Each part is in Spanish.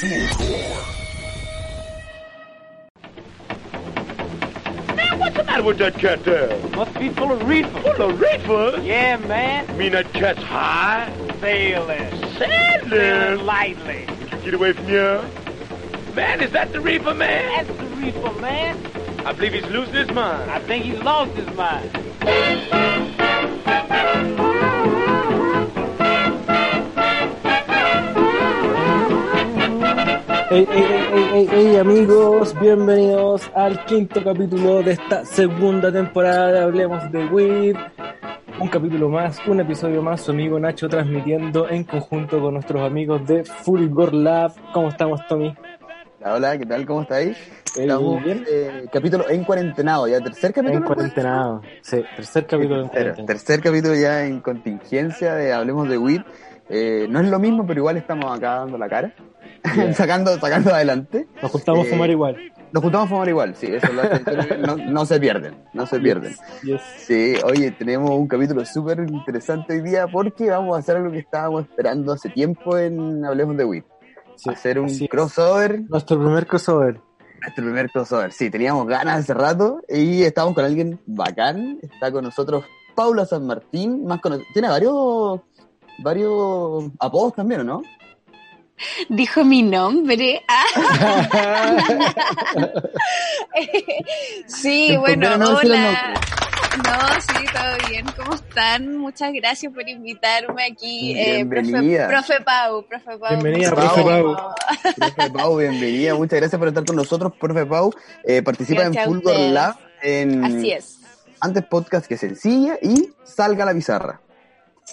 Man, what's the matter with that cat there? Must be full of reefer. Full of reefer? Yeah, man. Mean that cat's high? Sailing. Sailing? Sailing lightly. Would you get away from here? Man, is that the reefer, man? That's the reefer, man. I believe he's losing his mind. I think he's lost his mind. Hey, hey, hey, hey, amigos, bienvenidos al quinto capítulo de esta segunda temporada de Hablemos de Weed. Un capítulo más, un episodio más, su amigo Nacho transmitiendo en conjunto con nuestros amigos de Fulgor Lab. ¿Cómo estamos, Tommy? Hola, ¿qué tal? ¿Cómo estáis? Estamos bien. eh, capítulo en cuarentenado, ya tercer capítulo. En cuarentenado. Sí, tercer capítulo en Tercer, cuarentena. tercer capítulo ya en contingencia de Hablemos de Weed. Eh, no es lo mismo, pero igual estamos acá dando la cara, Yeah. sacando, sacando adelante. Nos juntamos a Eh, fumar igual. Nos juntamos a fumar igual, sí, eso lo hace- no, no se pierden, no se pierden. Yes. Sí, oye, tenemos un capítulo súper interesante hoy día porque vamos a hacer algo que estábamos esperando hace tiempo en Hablemos de Weed. Sí, hacer un crossover Nuestro primer crossover. Nuestro primer crossover, sí, teníamos ganas hace rato y estamos con alguien bacán. Está con nosotros Paula San Martín, más cono- tiene varios varios apodos también, ¿o no? Dijo mi nombre. Ah. sí, bueno, hola. No, sí, todo bien. ¿Cómo están? Muchas gracias por invitarme aquí. eh, profe, Bienvenida. profe Pau, profe Pau. Bienvenida, Muchas profe gracias. Pau. Profe Pau, bienvenida, muchas gracias por estar con nosotros, profe Pau. Eh, participa Gracias en Fulgor. Lab en Así es. antes podcast que sencilla y salga la pizarra.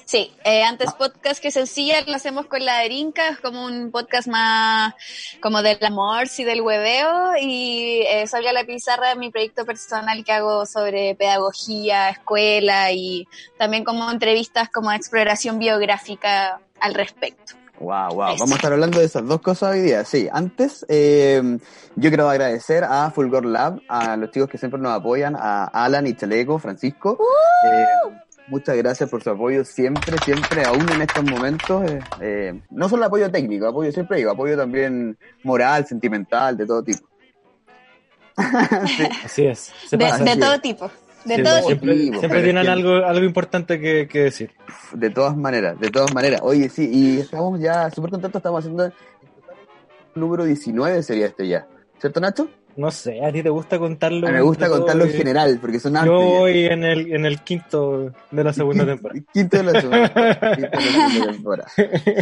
Sí, eh, antes podcast que sencilla lo hacemos con la Erinca, es como un podcast más como del amor y del hueveo y eh, a la pizarra de mi proyecto personal que hago sobre pedagogía, escuela y también como entrevistas como exploración biográfica al respecto. Wow, wow. Eso. Vamos a estar hablando de esas dos cosas hoy día. Sí, antes eh, yo quiero agradecer a Fulgor Lab, a los chicos que siempre nos apoyan, a Alan y Chaleco, Francisco. Eh, muchas gracias por su apoyo siempre, siempre, aún en estos momentos. eh, eh, no solo apoyo técnico, apoyo siempre digo, apoyo también moral, sentimental, de todo tipo. Sí. Así es. Se De, pasa. de así todo es. tipo, de Sí, todo siempre, tipo, siempre tienen es que- algo, algo importante que, que decir. De todas maneras, de todas maneras. Oye, sí, y estamos ya súper contentos, estamos haciendo el número 19 sería este ya. ¿Cierto, Nacho? No sé, a ti te gusta contarlo. A me gusta contarlo en general, porque son Yo hartos ya. voy en el, en el quinto de la segunda temporada. Quinto de la semana. Quinto de la segunda temporada.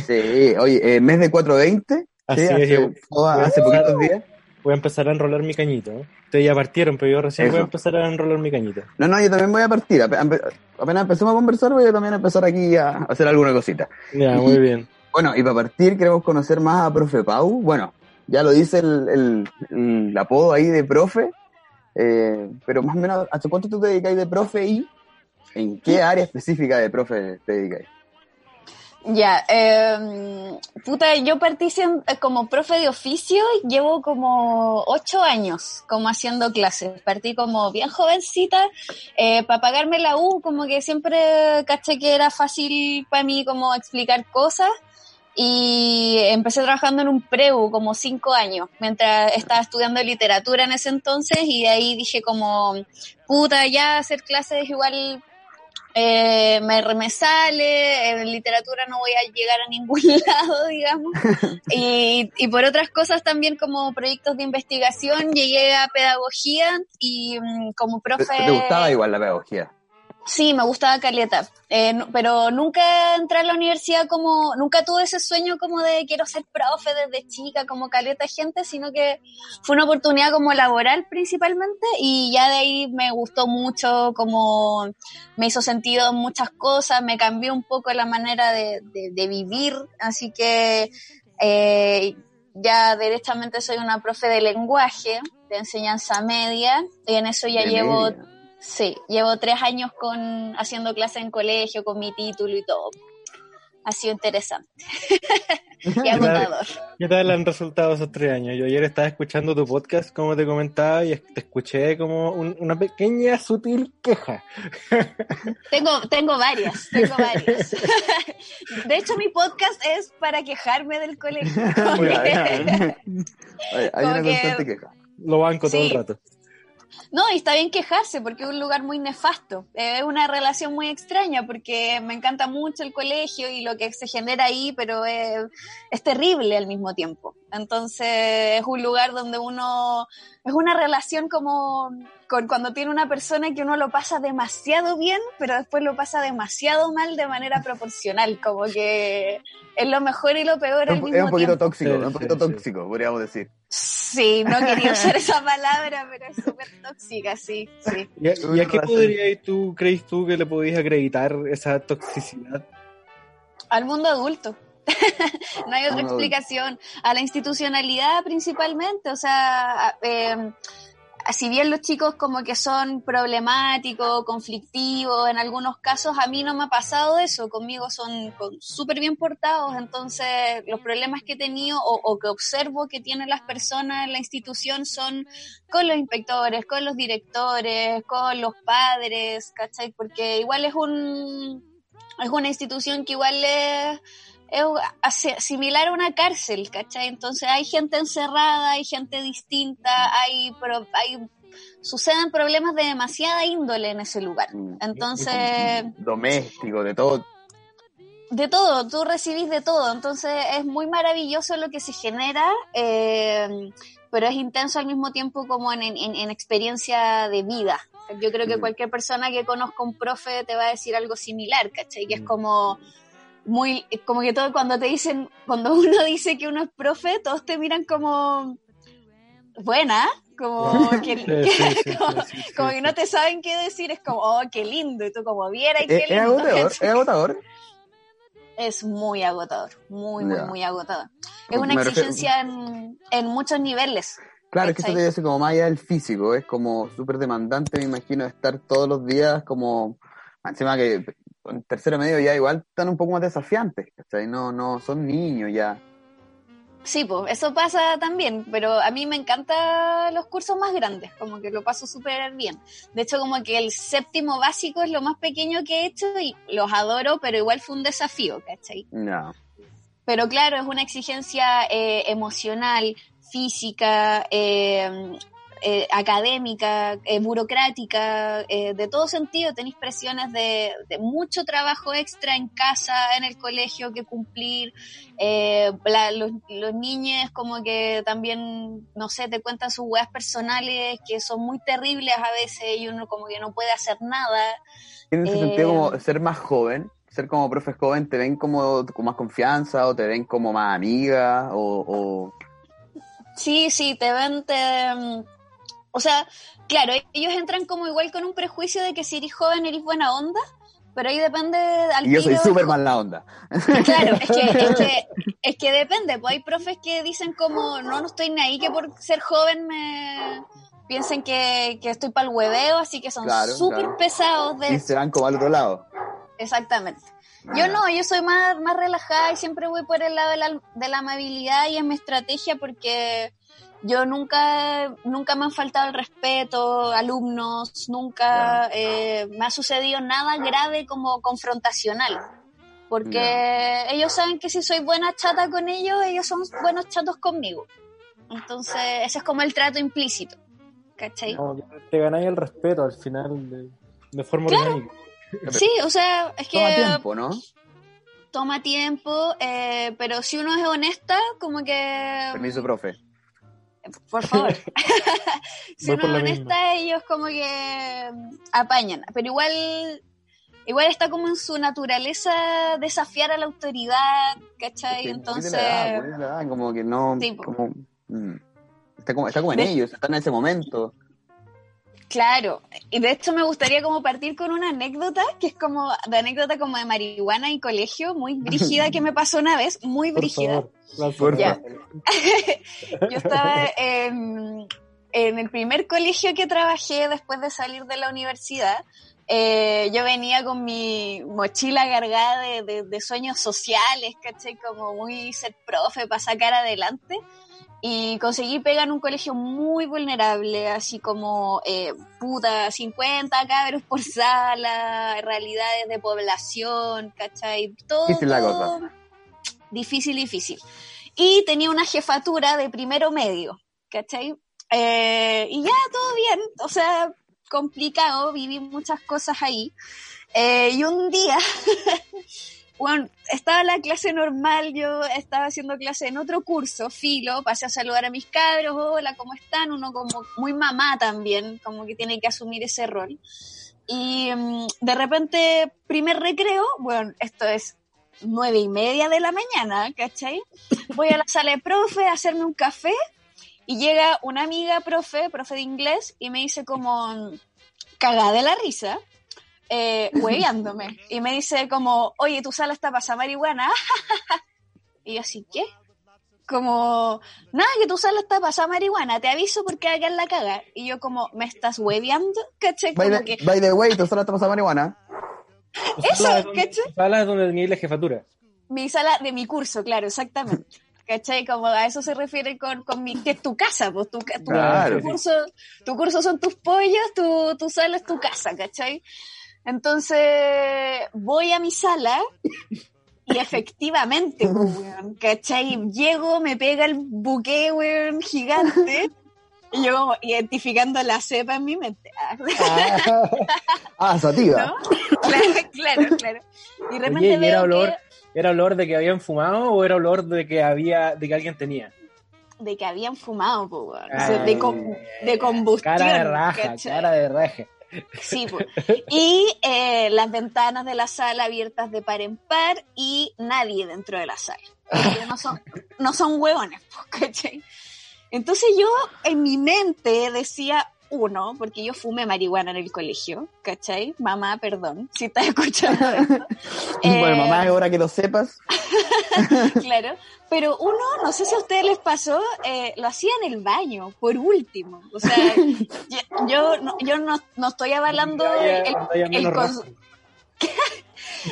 Sí, oye, eh, mes de 420. Así sí, es, hace, yo- oh, voy a hace empezar- poquitos días. Voy a empezar a enrolar mi cañito. Ustedes ya partieron, pero yo recién voy a empezar a enrolar mi cañito. No, no, yo también voy a partir. Apenas empecemos a conversar, voy a también empezar aquí a hacer alguna cosita. Ya, muy bien. Bueno, y para partir queremos conocer más a Profe Pau. Bueno, ya lo dice el, el, el apodo ahí de profe, eh, pero más o menos, ¿hasta cuánto tú te dedicas de profe y en qué área específica de profe te dedicas? Ya, eh, puta, yo partí eh, como profe de oficio, llevo como ocho años como haciendo clases. Partí como bien jovencita, para pagarme la U, como que siempre caché que era fácil para mí como explicar cosas. Y empecé trabajando en un preu como cinco años, mientras estaba estudiando literatura en ese entonces, y de ahí dije como, puta, ya hacer clases igual eh, me, me sale, en literatura no voy a llegar a ningún lado, digamos. Y, y por otras cosas también como proyectos de investigación llegué a pedagogía y mm, como ¿Te, profe... te gustaba igual la pedagogía? Sí, me gustaba Caleta, eh, no- pero nunca entré a la universidad como, nunca tuve ese sueño como de quiero ser profe desde chica, como Caleta gente, sino que fue una oportunidad como laboral principalmente y ya de ahí me gustó mucho, como me hizo sentido en muchas cosas, me cambió un poco la manera de, de- de vivir, así que eh, ya derechamente soy una profe de lenguaje, de enseñanza media, y en eso ya De llevo... media. Sí, llevo tres años con haciendo clases en colegio, con mi título y todo. ha sido interesante y agotador. ¿Qué tal han resultado esos tres años? Yo ayer estaba escuchando tu podcast, como te comentaba, y te escuché como un- una pequeña, sutil queja. Tengo, tengo varias, tengo varias. De hecho, mi podcast es para quejarme del colegio. Hay una constante queja. Lo banco todo el rato. No, y está bien quejarse porque es un lugar muy nefasto. Eh, Es una relación muy extraña porque me encanta mucho el colegio y lo que se genera ahí, pero es, es terrible al mismo tiempo. Entonces es un lugar donde uno, es una relación como con cuando tiene una persona que uno lo pasa demasiado bien, pero después lo pasa demasiado mal de manera proporcional, como que es lo mejor y lo peor Es al mismo es un poquito tiempo. tóxico, Sí, es un poquito sí, sí. tóxico, podríamos decir. Sí, no quería usar esa palabra, pero es súper tóxica, sí, sí. ¿Y a, y a qué podrías tú, crees tú, que le podías acreditar esa toxicidad? Al mundo adulto. no hay otra explicación. A la institucionalidad principalmente. O sea, eh, si bien los chicos como que son problemáticos, conflictivos, en algunos casos a mí no me ha pasado eso. Conmigo son súper bien portados. Entonces, los problemas que he tenido o, o que observo que tienen las personas en la institución son con los inspectores, con los directores, con los padres, ¿cachai? Porque igual es un es una institución que igual es, es similar a una cárcel, ¿cachai? Entonces hay gente encerrada, hay gente distinta, hay, pro- hay suceden problemas de demasiada índole en ese lugar. Mm. Entonces, Doméstico, de todo. de todo, tú recibís de todo, entonces es muy maravilloso lo que se genera, eh, pero es intenso al mismo tiempo como en, en- en experiencia de vida. Yo creo que Mm. cualquier persona que conozca un profe te va a decir algo similar, ¿cachai? Que es Mm. como muy, como que todo cuando te dicen, cuando uno dice que uno es profe, todos te miran como buena, como que, como, que no te saben qué decir, es como, oh, qué lindo, y tú como viera y Es, qué es lindo. agotador, ¿cachai? es agotador. Es muy agotador, muy, muy, muy agotador. Es una exigencia en, en muchos niveles. Claro, es que eso te dice como más allá del físico, es como súper demandante, me imagino, estar todos los días como, encima que en tercero medio ya igual están un poco más desafiantes, ¿cachai? No, no, son niños ya. Sí, pues eso pasa también, pero a mí me encantan los cursos más grandes, como que lo paso súper bien. De hecho, como que el séptimo básico es lo más pequeño que he hecho y los adoro, pero igual fue un desafío, ¿cachai? Ya. Pero claro, es una exigencia eh, emocional, física, eh, eh, académica, eh, burocrática, eh, de todo sentido. Tenéis presiones de, de mucho trabajo extra en casa, en el colegio que cumplir. Eh, la- los, los niños como que también, no sé, te cuentan sus weas personales que son muy terribles a veces y uno como que no puede hacer nada. En ese Eh, sentido, como ser más joven, ser como profe joven, ¿te ven como con más confianza o te ven como más amiga o, o- Sí, sí, te ven, te... O sea, claro, ellos entran como igual con un prejuicio de que si eres joven eres buena onda, pero ahí depende al Y yo soy súper mala onda. Claro, es que, es que, es que depende, pues hay profes que dicen como, no, no estoy ni ahí que por ser joven me piensen que, que estoy para el hueveo, así que son Claro, súper claro. pesados de... Y se van como al otro lado. Exactamente. Yo no, yo soy más, más relajada y siempre voy por el lado de la, de la amabilidad y es mi estrategia porque yo nunca, nunca me han faltado el respeto, alumnos, nunca eh, me ha sucedido nada grave como confrontacional. Porque ellos saben que si soy buena chata con ellos, ellos son buenos chatos conmigo. Entonces, ese es como el trato implícito. ¿Cachai? Que te ganáis el respeto al final de, de forma Claro. orgánica. Sí, o sea, es que Toma tiempo, ¿no? toma tiempo, eh, pero si uno es honesta, como que... Permiso, profe. Por favor. si Voy uno es honesta, ellos como que mm, apañan. Pero igual, igual está como en su naturaleza desafiar a la autoridad, ¿cachai? Sí, Entonces, la edad, muy de la edad, como que no. Sí, como, mm. está, como, está como en De- ellos, están en ese momento. Claro. Y de hecho me gustaría como partir con una anécdota, que es como de anécdota como de marihuana y colegio, muy brígida que me pasó una vez, muy Por brígida. favor, Ya. Yo estaba en, en el primer colegio que trabajé después de salir de la universidad. eh, yo venía con mi mochila cargada de, de- de sueños sociales, ¿cachai? Como muy ser profe para sacar adelante. Y conseguí pegar en un colegio muy vulnerable, así como, eh, puta, 50 cabros por sala, realidades de población, ¿cachai? Todo, Difícil la todo cosa. difícil, difícil. Y tenía una jefatura de primero medio, ¿cachai? Eh, y ya, todo bien, o sea, complicado, viví muchas cosas ahí. Eh, y un día, bueno, estaba la clase normal, yo estaba haciendo clase en otro curso, filo, pasé a saludar a mis cabros, hola, ¿cómo están? Uno como muy mamá también, como que tiene que asumir ese rol. Y mm, de repente, primer recreo, bueno, esto es nueve y media de la mañana, ¿cachai? Voy a la sala de profe a hacerme un café y llega una amiga profe, profe de inglés, y me dice como cagada de la risa, eh, hueveándome. Y me dice como, oye, tu sala está para marihuana. y yo así, ¿qué? Como, nada, que tu sala está para marihuana, te aviso porque acá en la caga. Y yo como, ¿me estás hueveando? ¿Cachai? By Como the, que, by the way, tú solo estás pasando marihuana. Eso, Sala es donde- ¿cachai? sala es donde tenías la jefatura. mi sala de mi curso, claro, exactamente. ¿Cachai? Como a eso se refiere con, con mi, que es tu casa, pues tu, tu, Claro. tu curso, tu curso son tus pollos, tu, tu sala es tu casa, ¿cachai? Entonces, voy a mi sala y efectivamente, pues, weón, ¿cachai? Llego, me pega el buque, weón, gigante. Y yo como identificando la cepa en mi mente. Ah, Ah, sativa. ¿no? Claro, claro, claro. Y de repente Oye, ¿y veo era olor, que- era olor de que habían fumado o era olor de que había, de que alguien tenía? de que habían fumado, weón. O sea, de, com- de combustión. Cara de raja, ¿cachai? cara de raja. Sí. Y eh, las ventanas de la sala abiertas de par en par y nadie dentro de la sala. No son, no son hueones, ¿cachai? Entonces yo en mi mente decía uno, porque yo fumé marihuana en el colegio, ¿cachai? Mamá, perdón, si estás escuchando esto. Bueno, Eh, mamá, ahora que lo sepas. claro. Pero uno, no sé si a ustedes les pasó, eh, lo hacía en el baño, por último. O sea, yo, yo no, yo no, no estoy avalando el, el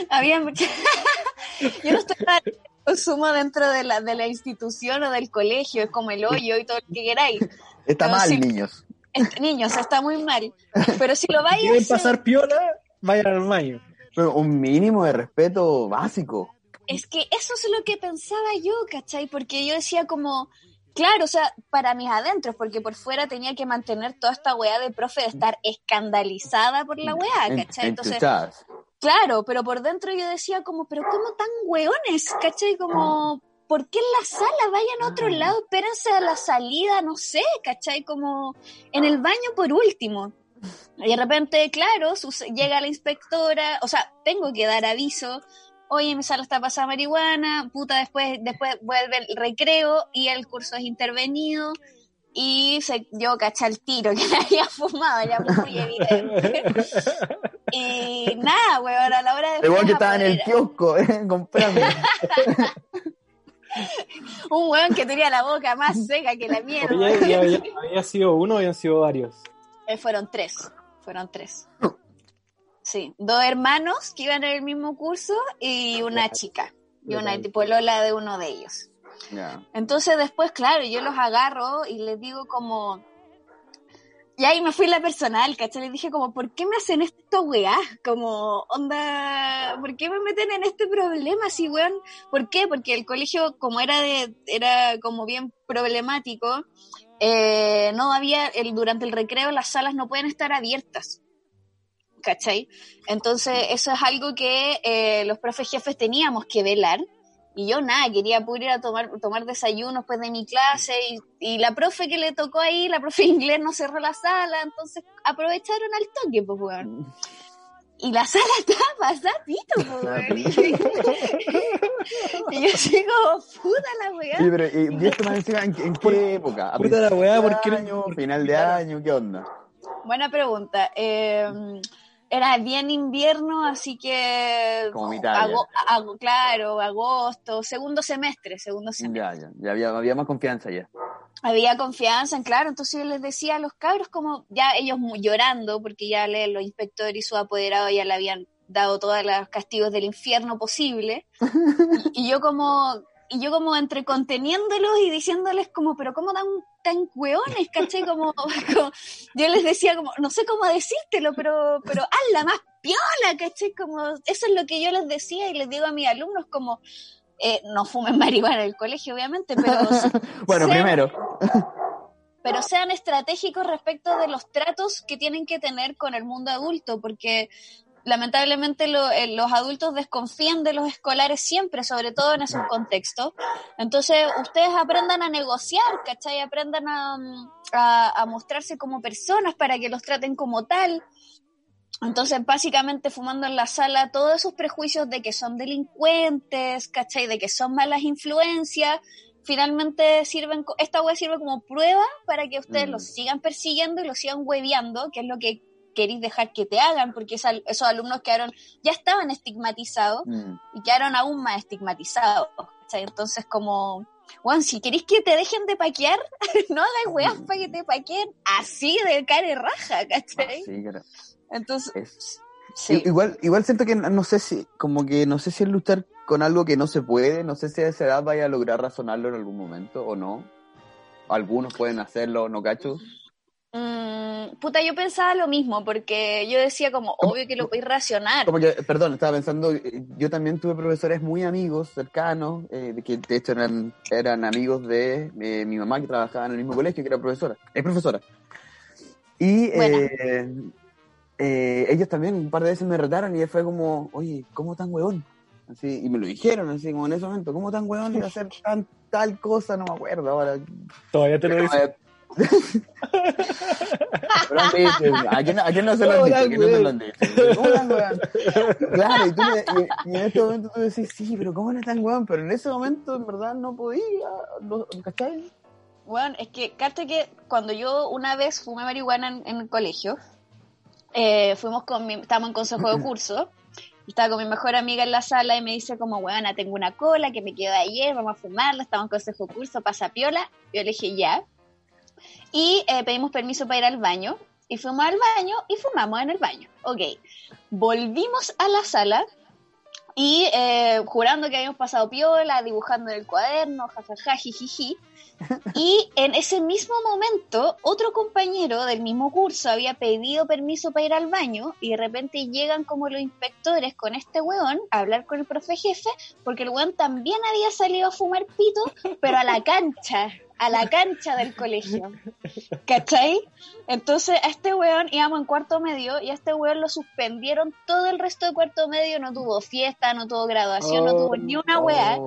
Había yo no estoy avalando el consumo dentro de la, de la institución o del colegio, es como el hoyo y todo lo que queráis. Está Pero mal, sí. niños. Este, niños, está muy mal. Pero si lo vais a ¿Quieren hacer, pasar piola? Vayan al baño. Pero un mínimo de respeto básico. Es que eso es lo que pensaba yo, ¿cachai? Porque yo decía como, claro, o sea, para mis adentros, porque por fuera tenía que mantener toda esta weá de profe de estar escandalizada por la weá, ¿cachai? Entonces, claro, pero por dentro yo decía como, pero ¿cómo tan weones? ¿cachai? Como, ¿por qué en la sala? Vayan a otro lado, espérense a la salida, no sé, ¿cachai? Como en el baño por último. Y de repente, claro, llega la inspectora, o sea, tengo que dar aviso, oye, mi sala está pasada marihuana, puta, después, después vuelve el recreo y el curso es intervenido. Y se, yo caché el tiro que había fumado, ya muy evidente. y nada, weón, a la hora de weón que estaba en el kiosco, eh, comprando. Un weón que tenía la boca más seca que la mierda. Oye, ¿y había, había sido uno o habían sido varios? Eh, fueron tres, fueron tres. Sí, dos hermanos que iban en el mismo curso y una chica. Y una tipo Lola de uno de ellos. Entonces después, claro, yo los agarro y les digo como... Y ahí me fui la personal, ¿cachai? Les dije como, ¿por qué me hacen esto, weá? Como, onda, ¿por qué me meten en este problema así, weón? ¿Por qué? Porque el colegio, como era de, era como bien problemático, eh, no había, el, durante el recreo las salas no pueden estar abiertas. ¿Cachai? Entonces, eso es algo que eh, los profes jefes teníamos que velar. Y yo nada, quería poder ir a tomar, tomar desayuno después de mi clase y, y la profe que le tocó ahí, la profe inglés no cerró la sala, entonces aprovecharon al toque, pues weón. Y la sala estaba pasadito, pues weón. Y yo, digo, puta la weá. Sí, pero ¿y, y esto más encima en, en qué época? ¿A Puta la weá, ¿por qué año, por qué final de año? ¿Qué onda? Buena pregunta. Eh, era bien invierno, así que... Como mi Italia. ago- ago- claro, agosto, segundo semestre, segundo semestre. Ya, ya, ya había, había más confianza ya. había confianza en claro, entonces yo les decía a los cabros como ya ellos llorando porque ya le- los inspectores y su apoderado ya le habían dado todos los castigos del infierno posible y, y yo como y yo como entre conteniéndolos y diciéndoles como pero cómo tan tan hueones, ¿cachai? Como, como- yo les decía como no sé cómo decírtelo, pero pero hazla más piola, ¿cachai? Como eso es lo que yo les decía y les digo a mis alumnos como eh, no fumen marihuana en el colegio, obviamente, pero Bueno, sean- primero. pero sean estratégicos respecto de los tratos que tienen que tener con el mundo adulto, porque lamentablemente lo- eh, los adultos desconfían de los escolares siempre, sobre todo en esos contextos. Entonces, ustedes aprendan a negociar, ¿cachai? Aprendan a, mm, a, a mostrarse como personas para que los traten como tal. Entonces, básicamente, fumando en la sala, todos esos prejuicios de que son delincuentes, ¿cachai? De que son malas influencias, finalmente sirven, esta web sirve como prueba para que ustedes Mm. los sigan persiguiendo y los sigan hueveando, que es lo que queréis dejar que te hagan, porque esa- esos alumnos quedaron, ya estaban estigmatizados Mm. y quedaron aún más estigmatizados. ¿cachai? Entonces, como, bueno, si queréis que te dejen de paquear, no hagas weas para que te paqueen así de cara y raja, ¿cachai? Sí, claro. Entonces, Es- sí. I- Igual, igual siento que no sé si, como que no sé si es luchar con algo que no se puede, no sé si a esa edad vaya a lograr razonarlo en algún momento o no. Algunos pueden hacerlo, no cacho. Mm, puta, yo pensaba lo mismo, porque yo decía como, ¿Cómo? obvio que lo podéis racionar. Como que, perdón, estaba pensando, eh, yo también tuve profesores muy amigos, cercanos, eh, de que de hecho eran, eran amigos de eh, mi mamá que trabajaba en el mismo colegio, que era profesora, es profesora. Y eh, eh, ellos también un par de veces me retaron y fue como, oye, ¿cómo tan huevón? Así, y me lo dijeron así como en ese momento, ¿cómo tan huevón iba a hacer tan, tal cosa? No me acuerdo ahora. Todavía te lo Pero, dice. eh, Pero ¿A quién, a quién no se lo han dicho? ¿A quién no se lo han. Claro, y, tú le- y- y en este momento tú decís, sí, pero ¿cómo eres tan weón? Pero en ese momento en verdad no podía, no, ¿cachai? Bueno, es que, cacha que cuando yo una vez fumé marihuana en, en el colegio, eh, fuimos con mi, estábamos en consejo de curso, estaba con mi mejor amiga en la sala y me dice como, weona, tengo una cola que me quedó de ayer, vamos a fumarla, estamos en consejo de curso, pasa piola, yo le dije ya, y eh, pedimos permiso para ir al baño, y fuimos al baño y fumamos en el baño, ok, volvimos a la sala, y eh, jurando que habíamos pasado piola, dibujando en el cuaderno, jajaja, jijiji. Y en ese mismo momento, otro compañero del mismo curso había pedido permiso para ir al baño y de repente llegan como los inspectores con este weón a hablar con el profe jefe porque el weón también había salido a fumar pito, pero a la cancha, a la cancha del colegio. ¿Cachai? Entonces a este weón íbamos en cuarto medio y a este weón lo suspendieron todo el resto de cuarto medio, no tuvo fiesta, no tuvo graduación, no tuvo ni una weá.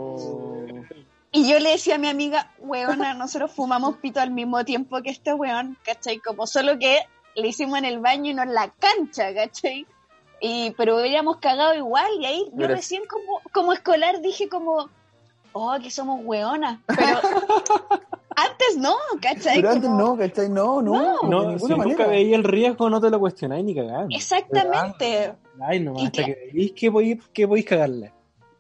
Y yo le decía a mi amiga, weona, nosotros fumamos pito al mismo tiempo que este weón, ¿cachai? Como solo que le hicimos en el baño y no en la cancha, ¿cachai? Y, pero hubiéramos cagado igual y ahí yo recién como, como escolar dije como, oh, que somos weonas. Pero antes no, ¿cachai? Pero antes Como- no, ¿cachai? No, no, No. de ninguna si nunca veía el riesgo, no te lo cuestionáis ni cagando. Exactamente. Ay, nomás, hasta que- que veis que podéis que podéis cagarle.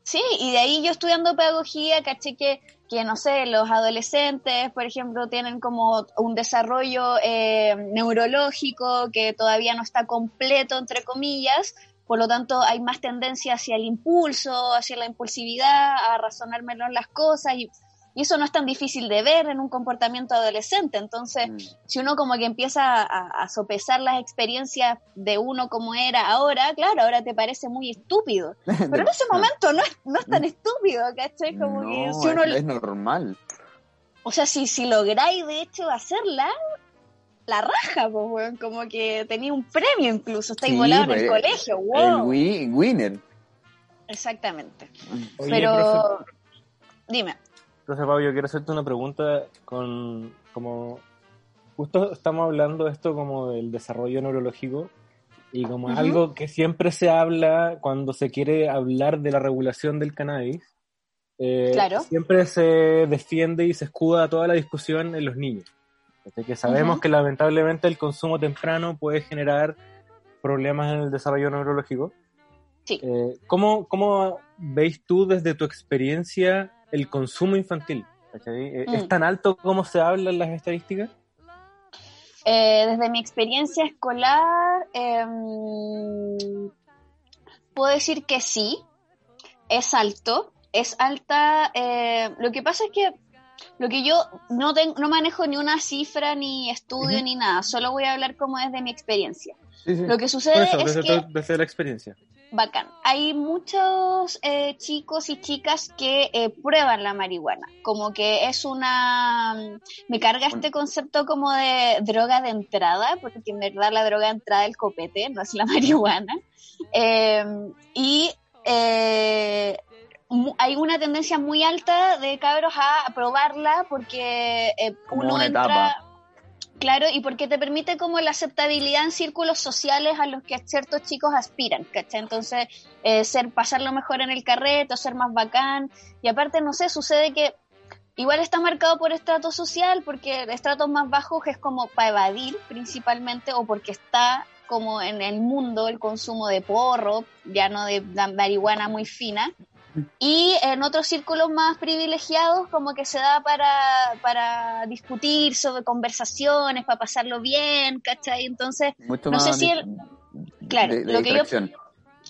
Sí, y de ahí yo estudiando pedagogía, caché que, que no sé, los adolescentes, por ejemplo, tienen como un desarrollo eh, neurológico que todavía no está completo, entre comillas, por lo tanto hay más tendencia hacia el impulso, hacia la impulsividad, a razonar menos las cosas, y, y eso no es tan difícil de ver en un comportamiento adolescente, entonces Mm. si uno como que empieza a, a sopesar las experiencias de uno como era ahora, claro, ahora te parece muy estúpido. Pero en ese momento no es, no es tan estúpido, ¿cachai? Como que si uno, es, es normal. o sea, si, si lográis de hecho hacerla, la raja, pues, weón, como que tenía un premio incluso, estáis Sí, volado en el pues, colegio, El wow. wi- winner. Exactamente. Oye, Pero, profe, dime, profe Pablo, yo quiero hacerte una pregunta con como justo estamos hablando de esto como del desarrollo neurológico y como Ujú. algo que siempre se habla cuando se quiere hablar de la regulación del cannabis. eh, Claro. Siempre se defiende y se escuda toda la discusión en los niños. Así que sabemos Ujú. que lamentablemente el consumo temprano puede generar problemas en el desarrollo neurológico. Sí. Eh, ¿cómo, ¿Cómo veis tú desde tu experiencia el consumo infantil? Eh, Mm. ¿Es tan alto como se habla en las estadísticas? Eh, desde mi experiencia escolar, em, puedo decir que sí, es alto, es alta. eh, lo que pasa es que lo que yo no, ten- no manejo ni una cifra, ni estudio, ni nada, solo voy a hablar como desde mi experiencia. Sí, sí. Lo que sucede eso, es desde, que tu- desde la experiencia. Bacán. Hay muchos eh, chicos y chicas que eh, prueban la marihuana, como que es una... Me carga este concepto como de droga de entrada, porque en verdad la droga de entrada es el copete, no es la marihuana. Eh, y eh, hay una tendencia muy alta de cabros a probarla porque eh, Como uno una entra... etapa. Claro, y porque te permite como la aceptabilidad en círculos sociales a los que ciertos chicos aspiran, ¿cachai? Entonces, eh, ser, pasarlo mejor en el carrete, o ser más bacán. Y aparte, no sé, sucede que igual está marcado por estrato social, porque estratos más bajos es como para evadir principalmente, o porque está como en el mundo el consumo de porro, ya no de marihuana muy fina. Y en otros círculos más privilegiados, como que se da para, para discutir sobre conversaciones, para pasarlo bien, ¿cachai? Entonces, Mucho no sé si el- claro, de- de lo que yo-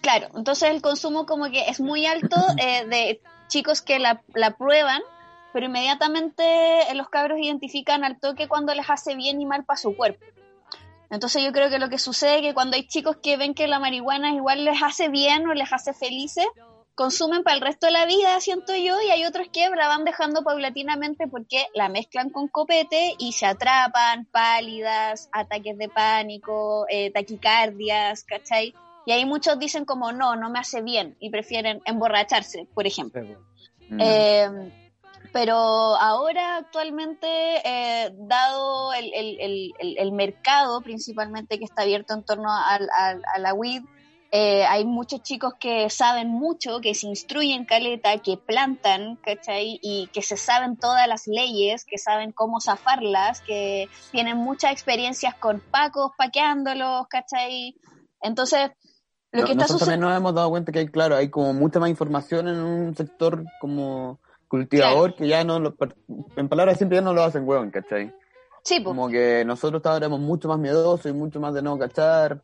claro, entonces el consumo como que es muy alto eh, de chicos que la, la prueban, pero inmediatamente eh, los cabros identifican al toque cuando les hace bien y mal para su cuerpo. Entonces yo creo que lo que sucede es que cuando hay chicos que ven que la marihuana igual les hace bien o les hace felices, consumen para el resto de la vida, siento yo, y hay otros que la van dejando paulatinamente porque la mezclan con copete y se atrapan, pálidas, ataques de pánico, eh, taquicardias, ¿cachai? Y ahí muchos dicen como, no, no me hace bien, y prefieren emborracharse, por ejemplo. Mm. Eh, pero ahora actualmente, eh, dado el, el- el- el- el mercado principalmente que está abierto en torno al- al- a la weed, eh, hay muchos chicos que saben mucho, que se instruyen caleta, que plantan, ¿cachai? Y que se saben todas las leyes, que saben cómo zafarlas, que tienen muchas experiencias con pacos, paqueándolos, ¿cachai? Entonces, lo No- que está nosotros también sucediendo... nos hemos dado cuenta que hay, claro, hay como mucha más información en un sector como cultivador que ya no lo, en palabras simples ya no lo hacen huevón, ¿cachai? Sí, po. Como que nosotros ahora éramos mucho más miedosos y mucho más de no cachar.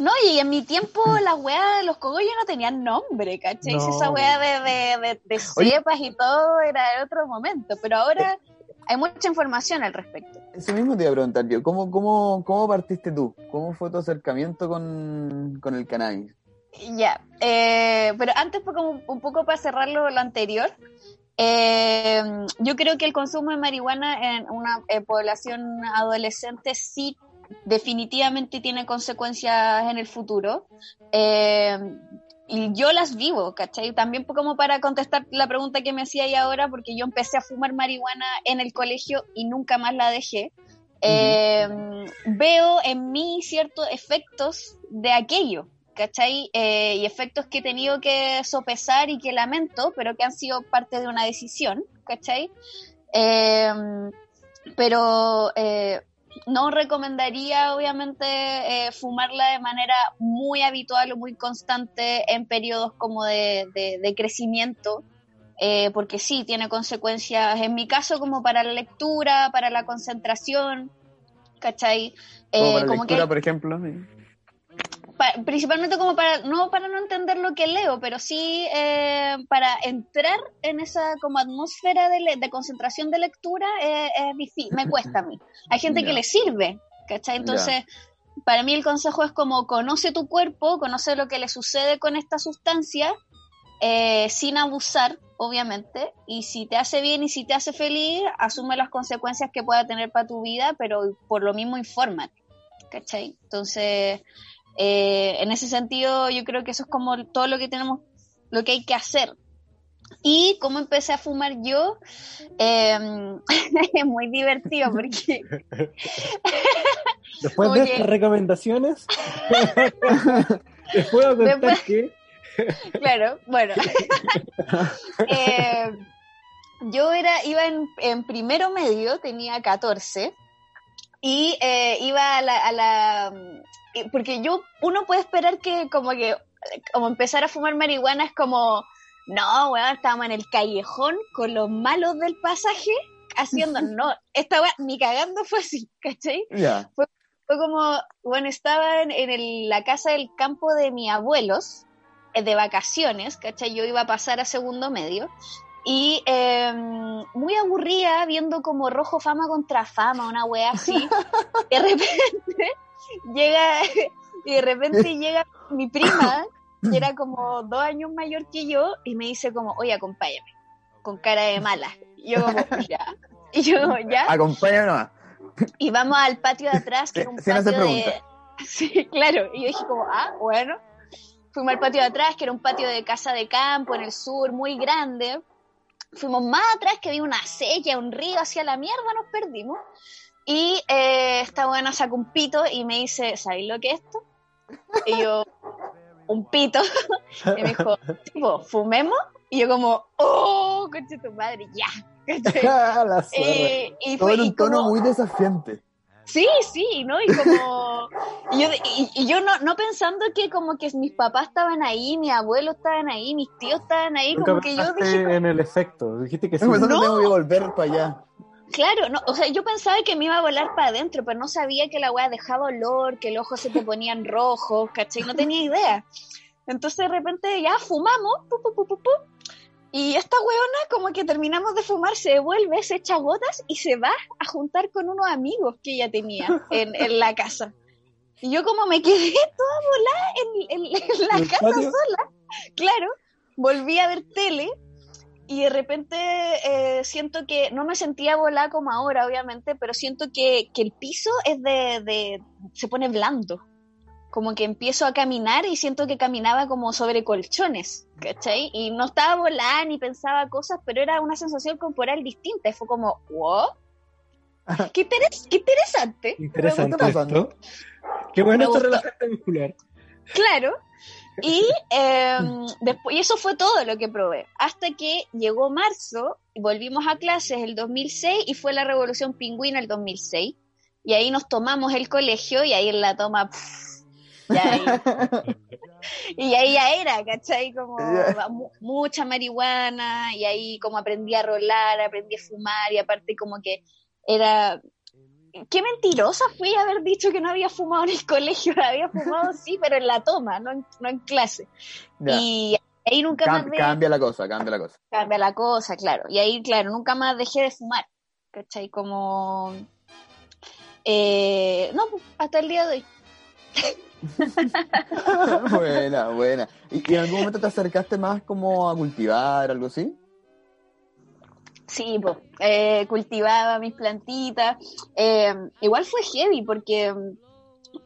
No, y en mi tiempo las weas de los cogollos no tenían nombre, ¿cachai? No. Esa wea de, de, de, de cepas y todo era de otro momento, pero ahora hay mucha información al respecto. Eso mismo te iba a preguntar yo, ¿cómo, cómo, cómo partiste tú? ¿Cómo fue tu acercamiento con, con el cannabis? Ya, eh, pero antes, pues, como un poco para cerrar lo, lo anterior, eh, yo creo que el consumo de marihuana en una eh, población adolescente sí definitivamente tiene consecuencias en el futuro. Eh, y yo las vivo, ¿cachai? También como para contestar la pregunta que me hacía ahí ahora, porque yo empecé a fumar marihuana en el colegio y nunca más la dejé. Eh, Veo en mí ciertos efectos de aquello, ¿cachai? Eh, y efectos que he tenido que sopesar y que lamento, pero que han sido parte de una decisión, ¿cachai? Eh, pero eh, no recomendaría, obviamente, eh, fumarla de manera muy habitual o muy constante en periodos como de, de- de crecimiento, eh, porque sí, tiene consecuencias, en mi caso, como para la lectura, para la concentración, ¿cachai? Como Eh, para como que lectura, por ejemplo. sí. Pa- principalmente como para no para no entender lo que leo pero sí eh, para entrar en esa como atmósfera de, le- de concentración de lectura eh, es difí- me cuesta a mí hay gente que le sirve ¿cachai? entonces para mí el consejo es como conoce tu cuerpo conoce lo que le sucede con esta sustancia eh, sin abusar obviamente y si te hace bien y si te hace feliz asume las consecuencias que pueda tener para tu vida pero por lo mismo infórmate ¿cachai? entonces eh, en ese sentido, yo creo que eso es como todo lo que tenemos, lo que hay que hacer. Y cómo empecé a fumar yo, eh, es muy divertido porque Después de que- estas recomendaciones, les puedo contar Después- que claro, bueno. Eh, yo era, iba en, en primero medio, tenía 14, y eh, iba a la, a la- eh, Porque yo, uno puede esperar que como que, como empezar a fumar marihuana es como No, weón, estábamos en el callejón con los malos del pasaje haciendo, no, esta weá ni cagando fue así, ¿cachai? Fue como, bueno, estaba en, en el- la casa del campo de mis abuelos, eh, de vacaciones, ¿cachai? Yo iba a pasar a segundo medio. Y eh, muy aburrida viendo como rojo fama contra fama, una wea así. De repente llega, y de repente llega mi prima, que era como dos años mayor que yo, y me dice como, oye, acompáñame, con cara de mala. Y yo como, ya. Y yo, ya. Acompáñame nomás. Y vamos al patio de atrás, que era un patio de... Sí, claro. Y yo dije como, ah, bueno. Fuimos al patio de atrás, que era un patio de casa de campo en el sur, muy grande. Fuimos más atrás, que había una sella, un río hacia la mierda, nos perdimos. Y eh, esta buena sacó un pito y me dice, ¿sabéis lo que es esto? Y yo, un pito. Y me dijo, tipo, ¿fumemos? Y yo como, oh, conche tu madre, ya. Y Todo fue, en y un tono como- muy desafiante. Sí, sí, ¿no? Y como... Y yo, y, y yo no, no pensando que como que mis papás estaban ahí, mis abuelos estaban ahí, mis tíos estaban ahí, Nunca como que yo dije, en el efecto. Dijiste que sí. No. tengo que volver para allá. claro, no, o sea, yo pensaba que me iba a volar para adentro, pero no sabía que la weá dejaba olor, que los ojos se te ponían rojos, ¿cachai? No tenía idea. Entonces de repente ya fumamos, pu, pu, pu, pu, pu, y esta weona como que terminamos de fumar, se devuelve, se echa gotas y se va a juntar con unos amigos que ella tenía en, en la casa. Y yo como me quedé toda volada en, en- en la ¿En el casa patio? sola, claro, volví a ver tele y de repente eh, siento que, no me sentía volada como ahora obviamente, pero siento que, que el piso es de, de, se pone blando. Como que empiezo a caminar y siento que caminaba como sobre colchones, ¿cachai? Y no estaba volada ni pensaba cosas, pero era una sensación corporal distinta. Y fue como, wow, qué, interes- qué interesante. Interesante esto. Qué bueno esto relajante muscular. Claro. Y, eh, después, y eso fue todo lo que probé. Hasta que llegó marzo, volvimos a clases el 2006 y fue la revolución pingüina el 2006. Y ahí nos tomamos el colegio y ahí en la toma... pff, ya y ahí ya era, ¿cachai? Como mucha marihuana y ahí como aprendí a rolar, aprendí a fumar y aparte como que era... Qué mentirosa fui haber dicho que no había fumado en el colegio, había fumado sí, pero en la toma, no en, no en clase. Y ahí nunca Cam- más de- Cambia la cosa, cambia la cosa. cambia la cosa, claro. Y ahí, claro, nunca más dejé de fumar, ¿cachai? Como... Eh, no, pues, hasta el día de hoy. buena, buena. ¿Y, y en algún momento te acercaste más como a cultivar, algo así? Sí, pues, eh, cultivaba mis plantitas. Eh, igual fue heavy porque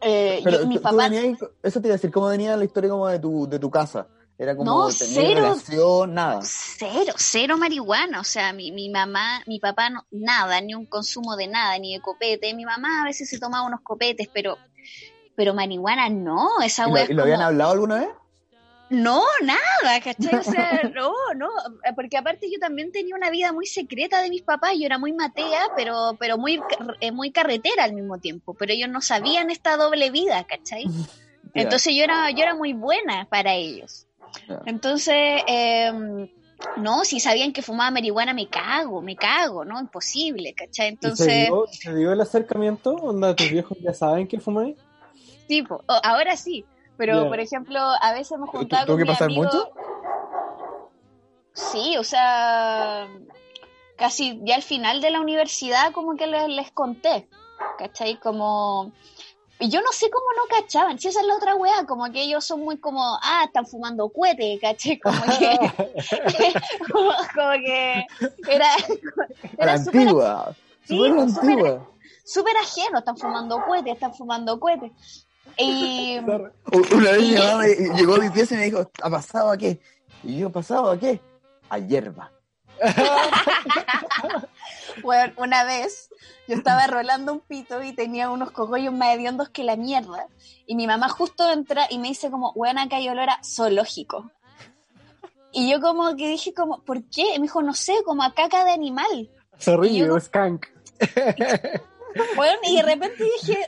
eh, Pero yo- mi papá... venías- eso te iba a decir, ¿cómo venía la historia como de tu, de tu casa? Era como, No, ¿tenías cero. relación? Nada. Cero, cero marihuana, o sea, mi, mi mamá, mi papá, no, nada, ni un consumo de nada, ni de copete. Mi mamá a veces se tomaba unos copetes, pero pero marihuana no, esa ¿Y wea lo, es y lo habían hablado alguna vez? No, nada, ¿cachai? O sea, no, no, porque aparte yo también tenía una vida muy secreta de mis papás, yo era muy matea, pero, pero muy, eh, muy carretera al mismo tiempo, pero ellos no sabían esta doble vida, ¿cachai? Entonces yo era, yo era muy buena para ellos. Entonces, eh, no, si sabían que fumaba marihuana, me cago, me cago, ¿no? Imposible, ¿cachai? ¿Y ¿Se Entonces, dio, se dio el acercamiento? ¿Onda tus viejos ya saben que fumáis? Tipo, oh, ahora sí, pero por ejemplo, a veces hemos ¿Tu- juntado tuvo con que pasar amigos- mucho? Sí, o sea, casi ya al final de la universidad como que les, les conté, ¿cachai? Como... Y yo no sé cómo no cachaban, si esa es la otra weá, como que ellos son muy como, ah, están fumando cohete, ¿cachai? Como que, como, como que era, era súper antigua. sí, Súper pues, súper- antigua. súper ajeno, están fumando cohete, están fumando cohete. Y Una vez mi mamá me- llegó a mi pieza y me dijo, ¿ha pasado a qué? Y yo, ¿pasado a qué? A hierba. Bueno, una vez yo estaba rolando un pito y tenía unos cogollos más hediondos que la mierda. Y mi mamá justo entra y me dice como, weón, acá hay olor a zoológico. Y yo como que dije como, ¿por qué? Y me dijo, no sé, como a caca de animal. Zorrillo, skunk. Bueno, y de repente dije,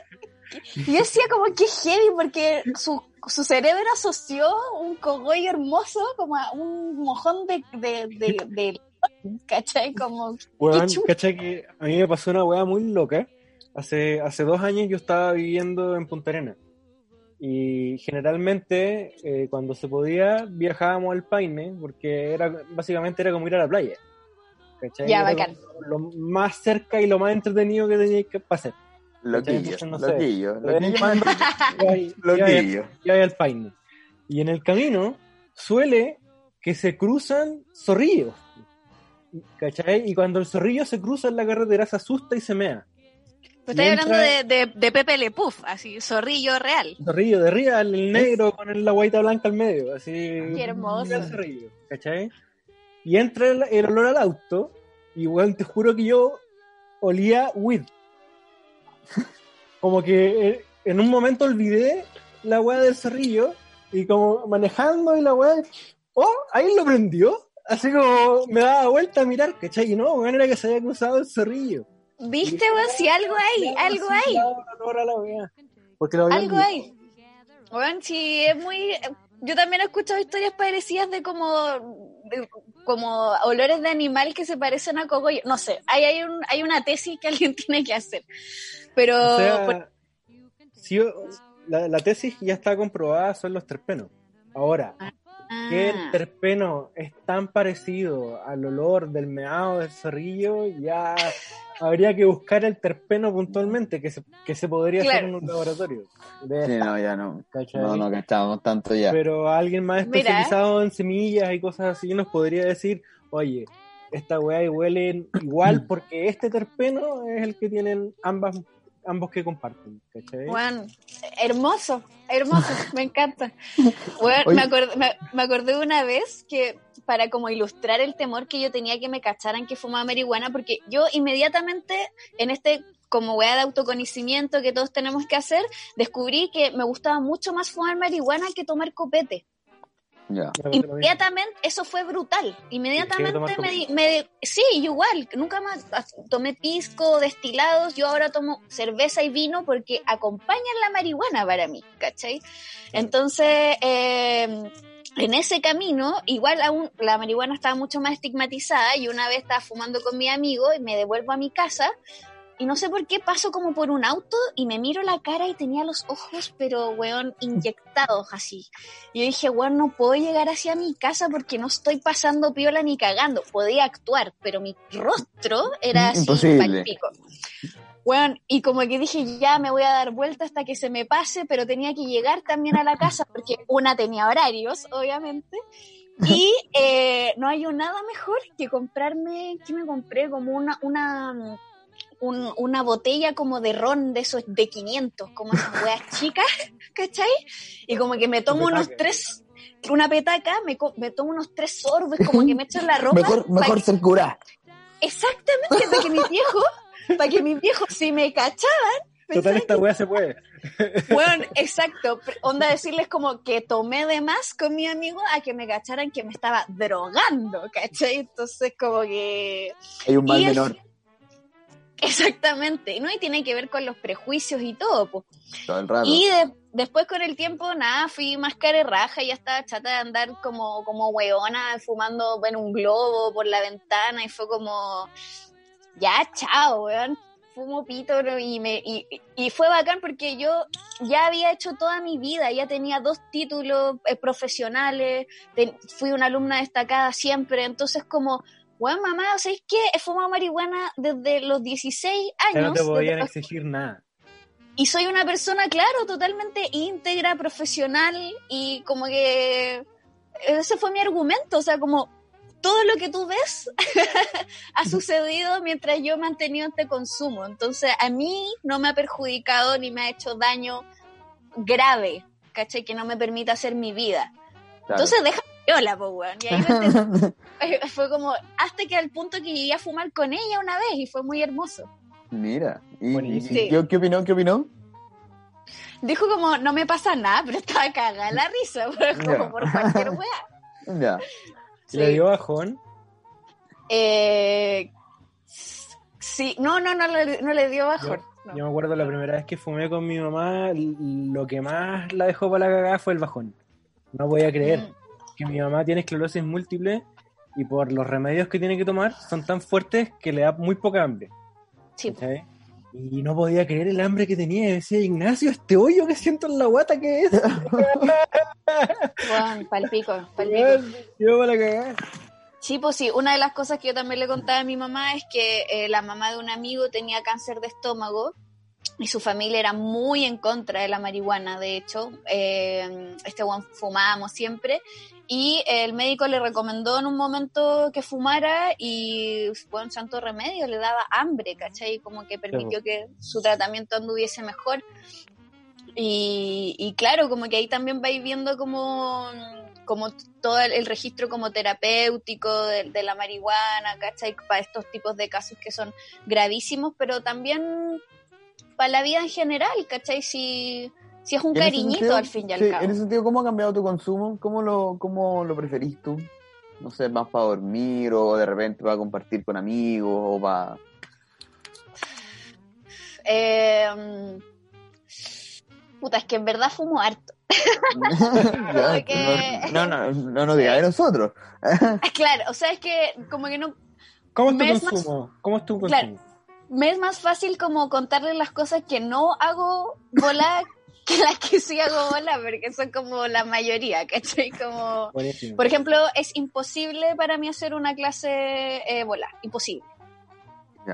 yo decía como que heavy porque su su cerebro asoció un cogollo hermoso como a un mojón de, de, de, de- ¿cachai? Como, chucha. ¿cachai? Que a mí me pasó una weá muy loca. Hace, hace dos años yo estaba viviendo en Punta Arenas. Y generalmente, eh, cuando se podía, viajábamos al Paine, porque era básicamente era como ir a la playa. ¿cachai? Ya, Era bacán. como Lo más cerca y lo más entretenido que tenía que hacer. Loquillo, no loquillo, loquillo, ahí- loquillo. iba ahí al Paine. Y en el camino suele que se cruzan zorrillos. ¿Cachai? Y cuando el zorrillo se cruza en la carretera se asusta y se mea. Estoy Mientras- hablando de, de, de Pepe Le Puff, así, zorrillo real. Zorrillo de arriba, el negro con el- la guaita blanca al medio. Así. Qué hermoso. El zorrillo, ¿cachai? Y entra el, el olor al auto. Y weón, te juro que yo olía weed. Como que eh, en un momento olvidé la weá del zorrillo. Y como manejando y la weá. ¡Oh! Ahí lo prendió. Así como me daba vuelta a mirar, ¿cachai? Y no, weón, era que se había cruzado el zorrillo. ¿Viste, weón? Si algo hay, algo Sí, hay. Porque lo algo hay. Weón, sí, es muy... Yo también he escuchado historias parecidas de como, de como olores de animal que se parecen a cogollo. No sé, hay, hay, un, hay una tesis que alguien tiene que hacer. Pero... O sea, por- si yo- la, la tesis ya está comprobada son los terpenos. Ahora, que el Ah, terpeno es tan parecido al olor del meado del zorrillo, ya habría que buscar el terpeno puntualmente, que se, que se podría hacer en un laboratorio. De Sí, esta, no, ya no. ¿cachai? No, no cachamos tanto ya. Pero alguien más Mira. especializado en semillas y cosas así nos podría decir, oye, esta weá huelen igual porque este terpeno es el que tienen ambas, ambos que comparten, ¿cachai? Weón, hermoso, hermoso, me encanta. Me, acordé, me, me acordé una vez que para como ilustrar el temor que yo tenía que me cacharan que fumaba marihuana, porque yo inmediatamente en este como weá de autoconocimiento que todos tenemos que hacer, descubrí que me gustaba mucho más fumar marihuana que tomar copete. Mismo. Inmediatamente, eso fue brutal. ¿Quieres Inmediatamente me, me- sí, igual, nunca más tomé pisco, destilados, yo ahora tomo cerveza y vino porque acompañan la marihuana para mí, ¿cachai? Entonces, eh, en ese camino, igual aún la marihuana estaba mucho más estigmatizada y una vez estaba fumando con mi amigo y me devuelvo a mi casa y no sé por qué paso como por un auto y me miro la cara y tenía los ojos, pero weón, inyectados así. Y yo dije, weón, no puedo llegar hacia mi casa porque no estoy pasando piola ni cagando. Podía actuar, pero mi rostro era así, Imposible. palpico. Weón, y como que dije, ya me voy a dar vuelta hasta que se me pase, pero tenía que llegar también a la casa porque una tenía horarios, obviamente. Y eh, no hay nada mejor que comprarme, ¿qué me compré? Como una, una, un- una botella como de ron de esos de 500, como esas weas chicas, ¿cachai? Y como que me tomo unos tres, una petaca, me, me tomo unos tres sorbos, como que me echo en la ropa. Mejor, mejor ser cura. exactamente, para que mis viejos, para que mis viejos, si me cachaban, Total, esta weá se puede. bueno, exacto. Onda decirles como que tomé de más con mi amigo a que me cacharan que me estaba drogando, ¿cachai? Entonces como que... Hay un mal Y menor. Exactamente, ¿no? Y tiene que ver con los prejuicios y todo, pues. Todo el rato. Y de- después con el tiempo, nada, fui más cara y raja, ya estaba chata de andar como, como weona fumando en un globo por la ventana y fue como, ya, chao, weón. Fumo pito ¿no? y, me, y, y fue bacán porque yo ya había hecho toda mi vida, ya tenía dos títulos eh, profesionales, ten- fui una alumna destacada siempre, entonces como, weón, mamá, ¿sabéis qué? He fumado marihuana desde los 16 Ya no años. te podían exigir nada. y soy una persona, claro, totalmente íntegra, profesional y como que ese fue mi argumento, o sea, como todo lo que tú ves ha sucedido mientras yo he mantenido este consumo, entonces a mí no me ha perjudicado ni me ha hecho daño grave, ¿cachai? Que no me permita hacer mi vida. Claro. Entonces deja viola, po, weón. Y ahí me fue como, hasta que al punto que llegué a fumar con ella una vez y fue muy hermoso. Mira. ¿Y, ¿qué, qué opinó? ¿Qué opinó? Dijo como, no me pasa nada, pero estaba cagada la risa, pero como por cualquier wea. Ya. Y le dio bajón. Eh, sí, no, no, no, le- no le dio bajón. Yo me acuerdo la primera vez que fumé con mi mamá, lo que más la dejó para la cagada fue el bajón. No podía creer Mm. Que mi mamá tiene esclerosis múltiple y por los remedios que tiene que tomar son tan fuertes que le da muy poca hambre. Sí. Y no podía creer el hambre que tenía. Y decía, Ignacio, este hoyo que siento en la guata, ¿qué es? weón, palpico, palpico. Yo para la cagada. Sí, pues sí, una de las cosas que yo también le contaba a mi mamá es que eh, la mamá de un amigo tenía cáncer de estómago y su familia era muy en contra de la marihuana, de hecho, eh, este one fumábamos siempre y el médico le recomendó en un momento que fumara y, bueno, santo remedio, le daba hambre, ¿cachai? Como que permitió que su tratamiento anduviese mejor. Y, y claro, como que ahí también vais viendo como, como todo el, registro como terapéutico de, de la marihuana, ¿cachai? Para estos tipos de casos que son gravísimos, pero también para la vida en general, ¿cachai? Si, si es un cariñito sentido, al fin y al sí, cabo. En ese sentido, ¿cómo ha cambiado tu consumo? ¿Cómo lo, cómo lo preferís tú? No sé, más para dormir o de repente para compartir con amigos o para... Eh, puta, es que en verdad fumo harto. Ya, que- no, no, no, no nos digas de nosotros. Claro, o sea, es que como que no, ¿Cómo es tu Me es más- consumo? ¿Cómo es tu Claro. consumo? me es más fácil como contarles las cosas que no hago volar que las que sí hago volar, porque son como la mayoría, ¿cachai? Como, Buenísimo. por ejemplo, es imposible para mí hacer una clase eh, volar, imposible.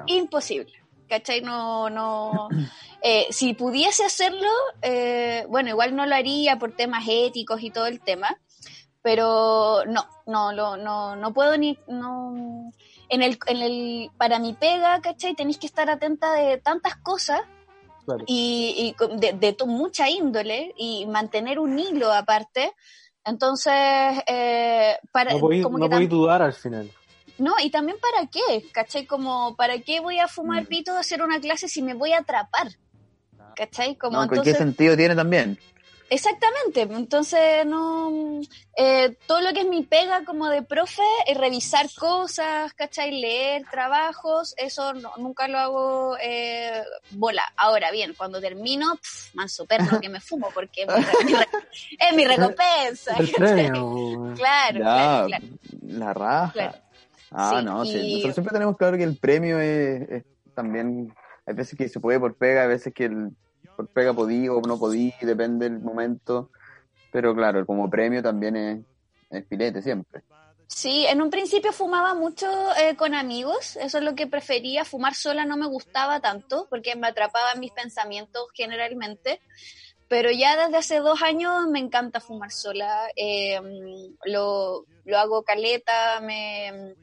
Imposible. ¿Cachai? No, no. eh, si pudiese hacerlo, eh, bueno, igual no lo haría por temas éticos y todo el tema, pero no, no, lo- no, no puedo ni, no, en el, en el, para mi pega, ¿cachai? Tenéis que estar atenta de tantas cosas Claro. y, y con- de, de to- mucha índole y mantener un hilo aparte. Entonces, eh, para, No podéis como no que dudar al final. no, y también para qué, ¿cachai? Como, ¿para qué voy a fumar Mm. pito a hacer una clase si me voy a atrapar? ¿Cachai? Como No, ¿Con qué sentido tiene también? Exactamente, entonces no, eh, todo lo que es mi pega como de profe es revisar cosas, ¿cachai? Leer trabajos, eso no- nunca lo hago eh, bola. Ahora bien, cuando termino, pff, manso perno que me fumo porque es mi, es recompensa. El premio. weón. Claro, Ya, claro, claro. la raja. Claro. Ah, Sí, no, sí. Nosotros siempre tenemos claro que el premio es, es también, hay veces que se puede por pega, hay veces que el, por pega podí o no podí, depende del momento. Pero claro, como premio también es, es pilete siempre. Sí, en un principio fumaba mucho eh, con amigos, eso es lo que prefería, fumar sola no me gustaba tanto porque me atrapaban mis pensamientos generalmente, pero ya desde hace dos años me encanta fumar sola, eh, lo, lo hago caleta, me,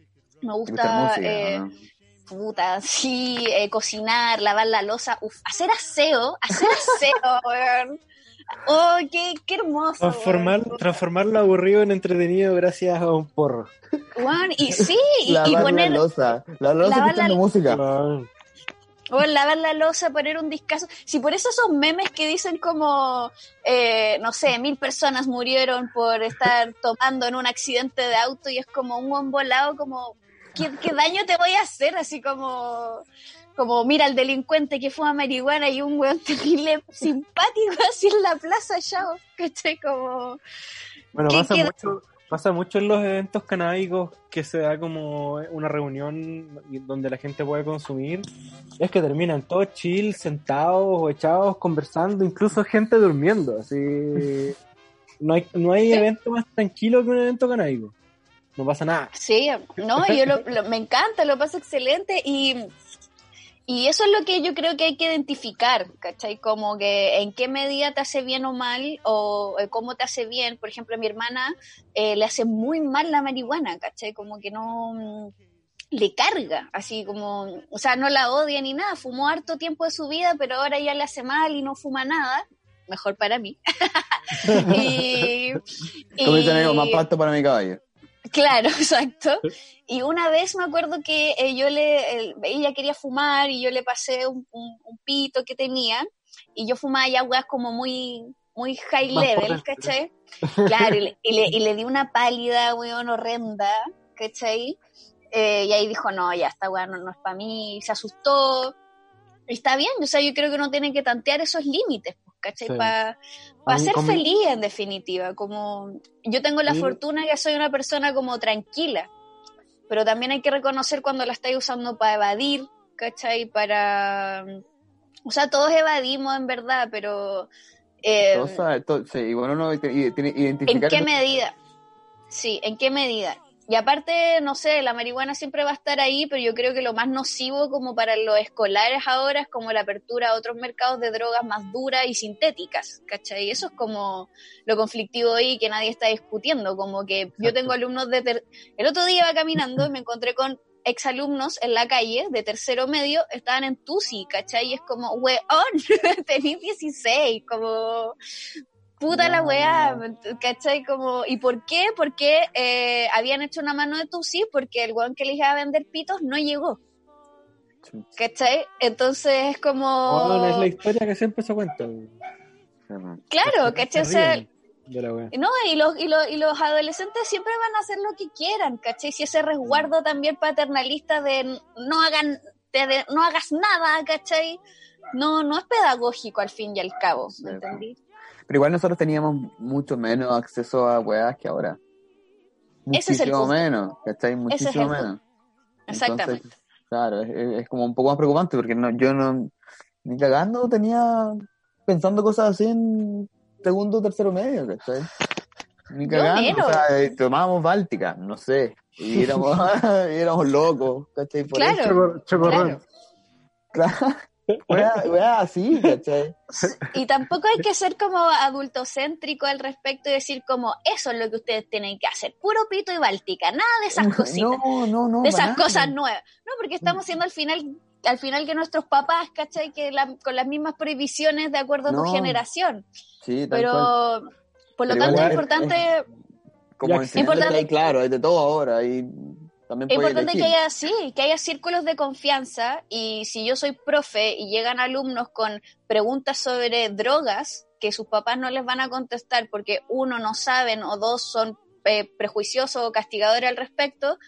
me ¿Te gusta música, eh, no? Puta, sí, eh, cocinar, lavar la losa, uf, hacer aseo, hacer aseo, weón. Oh, qué, qué hermoso. weón. Transformar, transformar lo aburrido en entretenido gracias a un porro. Weón, y sí, y, y Lavar poner, la losa, la losa lavar la- música. Weón. O lavar la losa, poner un discazo. Si por eso esos memes que dicen como, eh, no sé, mil personas murieron por estar tomando en un accidente de auto y es como un buen volado, como, ¿qué, qué daño te voy a hacer? Así como, como mira al delincuente que fuma marihuana y un weón terrible simpático así en la plaza, chao. ¿Cachai? Como, Bueno, ¿Qué pasa mucho, pasa mucho en los eventos canábicos que se da como una reunión donde la gente puede consumir. Es que terminan todos chill, sentados o echados, conversando, incluso gente durmiendo. Así. No hay, no hay evento más tranquilo que un evento canábico. No pasa nada. Sí, no, yo lo, lo- me encanta, lo paso excelente y, y eso es lo que yo creo que hay que identificar, ¿cachai? Como que en qué medida te hace bien o mal o eh, cómo te hace bien. Por ejemplo, a mi hermana eh, le hace muy mal la marihuana, ¿cachai? Como que no mm, le carga, así como, o sea, no la odia ni nada, fumó harto tiempo de su vida, pero ahora ya le hace mal y no fuma nada. Mejor para mí. y, Como dicen ellos, y- más pasto para mi caballo. Claro, exacto. Y una vez me acuerdo que eh, yo le, el- ella quería fumar y yo le pasé un, un- un pito que tenía y yo fumaba ya weas como muy, muy high Más level. ¿cachai? Claro, y le, y le, y le di una pálida, weón, horrenda, ¿cachai? Eh, y ahí dijo, no, ya, esta wea no, no es para mí, y se asustó. está bien, o sea, yo creo que uno tiene que tantear esos límites, ¿cachai? Sí. Para ser feliz, en definitiva. Como yo tengo la Sí. fortuna que soy una persona como tranquila, pero también hay que reconocer cuando la estáis usando para evadir, ¿cachai? Para... O sea, todos evadimos en verdad, pero... eh, to- sí, bueno, uno tiene ¿En qué medida? Sí, ¿en qué medida? Y aparte, no sé, la marihuana siempre va a estar ahí, pero yo creo que lo más nocivo como para los escolares ahora es como la apertura a otros mercados de drogas más duras y sintéticas, ¿cachai? Eso es como lo conflictivo ahí que nadie está discutiendo, como que yo tengo alumnos de... ter- El otro día iba caminando y me encontré con exalumnos en la calle de tercero medio, estaban en TUSI, ¿cachai? Y es como, weón, tenés 16, como puta la weá, ¿cachai? Como, ¿y por qué? Porque eh, habían hecho una mano de Tusi porque el weón que les iba a vender pitos no llegó, ¿cachai? Entonces es como... Bueno, es la historia que siempre se cuenta. Claro, ¿cachai? O sea, no, y los, y, los, y los adolescentes siempre van a hacer lo que quieran, ¿cachai? Si ese resguardo también paternalista de no hagan, de, de no hagas nada, ¿cachai? No, no es pedagógico al fin y al cabo, ¿me Sí. entendí? Pero igual nosotros teníamos mucho menos acceso a weas que ahora. Ese es el Muchísimo punto. menos, ¿cachai? Ese es Muchísimo el menos. Exactamente. Entonces, claro, es, es- como un poco más preocupante porque no, yo no, ni cagando tenía pensando cosas así en segundo o tercero medio, ¿cachai? Ni cagando, o sea, eh, tomábamos Báltica, no sé, y éramos, y éramos locos, ¿cachai? Por Claro. eso, Choco- chocorrón. Claro. claro. Wea- wea así, ¿cachai? Y tampoco hay que ser como adultocéntrico al respecto y decir como eso es lo que ustedes tienen que hacer, puro pito y báltica, nada de esas cositas, No, no, no. de esas cosas nuevas. No, porque estamos siendo al final al final que nuestros papás, ¿cachai? Que la- con las mismas prohibiciones de acuerdo a tu generación. Sí, tal cual. Pero por lo Pero tanto igual es es- importante Como enseñándote importante- claro, hay de todo ahora y también Es importante que haya, sí, que haya círculos de confianza y si yo soy profe y llegan alumnos con preguntas sobre drogas que sus papás no les van a contestar porque uno no saben o dos son eh, prejuiciosos o castigadores al respecto,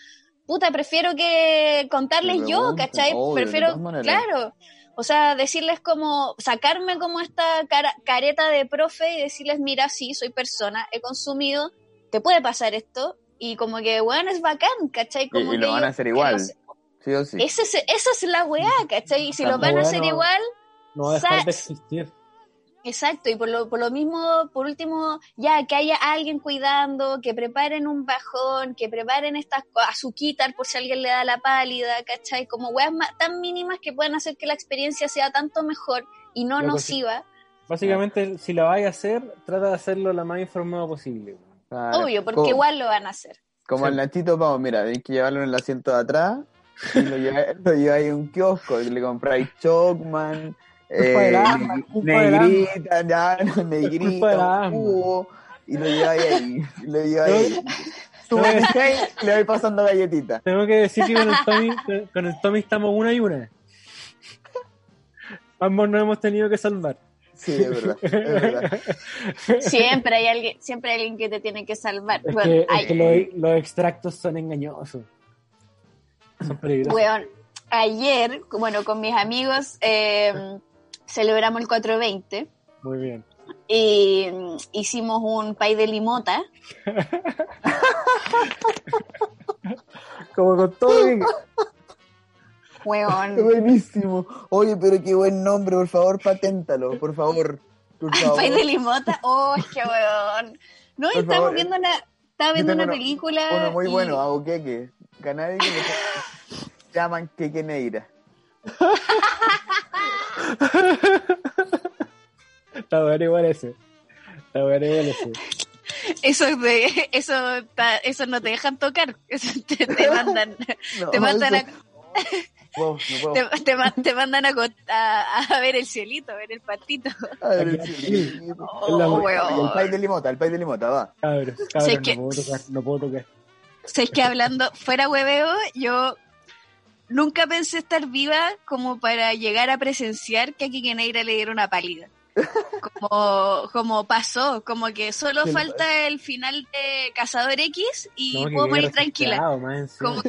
puta, prefiero que contarles yo, ¿cachai? obvio, prefiero, claro. O sea, decirles como, sacarme como esta cara- careta de profe y decirles, mira, sí, soy persona, he consumido, te puede pasar esto, y como que, bueno, es bacán, ¿cachai? Y, Como y que lo van a hacer que igual, los- sí o sí. ese es- esa es la weá, ¿cachai? Y si lo van a hacer no- igual, No va a dejar de existir. exacto. Y por lo, por lo mismo, por último, ya que haya alguien cuidando, que preparen un bajón, que preparen estas azuquitar por si alguien le da la pálida, ¿cachai? Como weas tan mínimas que pueden hacer que la experiencia sea tanto mejor y no sí. nociva. Básicamente, si la vais a hacer, trata de hacerlo lo más informado posible. Claro. Obvio, porque igual lo van a hacer. Como Sí. el Nachito Pau, mira, hay que llevarlo en el asiento de atrás y lo lleváis lo lleváis a un kiosco y le compráis Chocman, eh, negrita, ya, negrita, jugo, y lo lleváis ahí, y lo lleváis ahí. Le vais pasando galletitas. Tengo que decir que con el Tommy, con el Tommy estamos una y una. Ambos nos hemos tenido que salvar. Sí, es verdad, es verdad. Siempre hay alguien, siempre hay alguien que te tiene que salvar. Es Bueno, que, es ay, que los, los extractos son engañosos. Son peligrosos. Ayer, bueno, con mis amigos eh, celebramos el 420 Muy bien. y mm, hicimos un pay de limota. Como con todo. Weón, Buenísimo. Oye, pero qué buen nombre, por favor, paténtalo, por favor. Por favor. pay de limota. Oh, que weón. No, Por estamos favor, viendo una, estaba viendo una película. Uno muy y- bueno, hago queque. Canadiense que le llaman queque negra. Está bueno igual ese. Está bueno igual ese. Eso es de, eso, ta- eso no te dejan tocar. Eso te, te mandan, No, te mandan a, Wow, no te, te ma- te mandan a, co- a, a ver el cielito, a ver el patito. A ver, Aquí, el cielito. Oh, el pay de limota, el pay de limota, va. Cabros, cabros, que- no puedo tocar, no puedo tocar. Sabes que hablando fuera hueveo, yo nunca pensé estar viva como para llegar a presenciar que a Kike Neira le diera una pálida. Como, como pasó, como que solo falta el final de Cazador X y No, puedo morir tranquila. Como-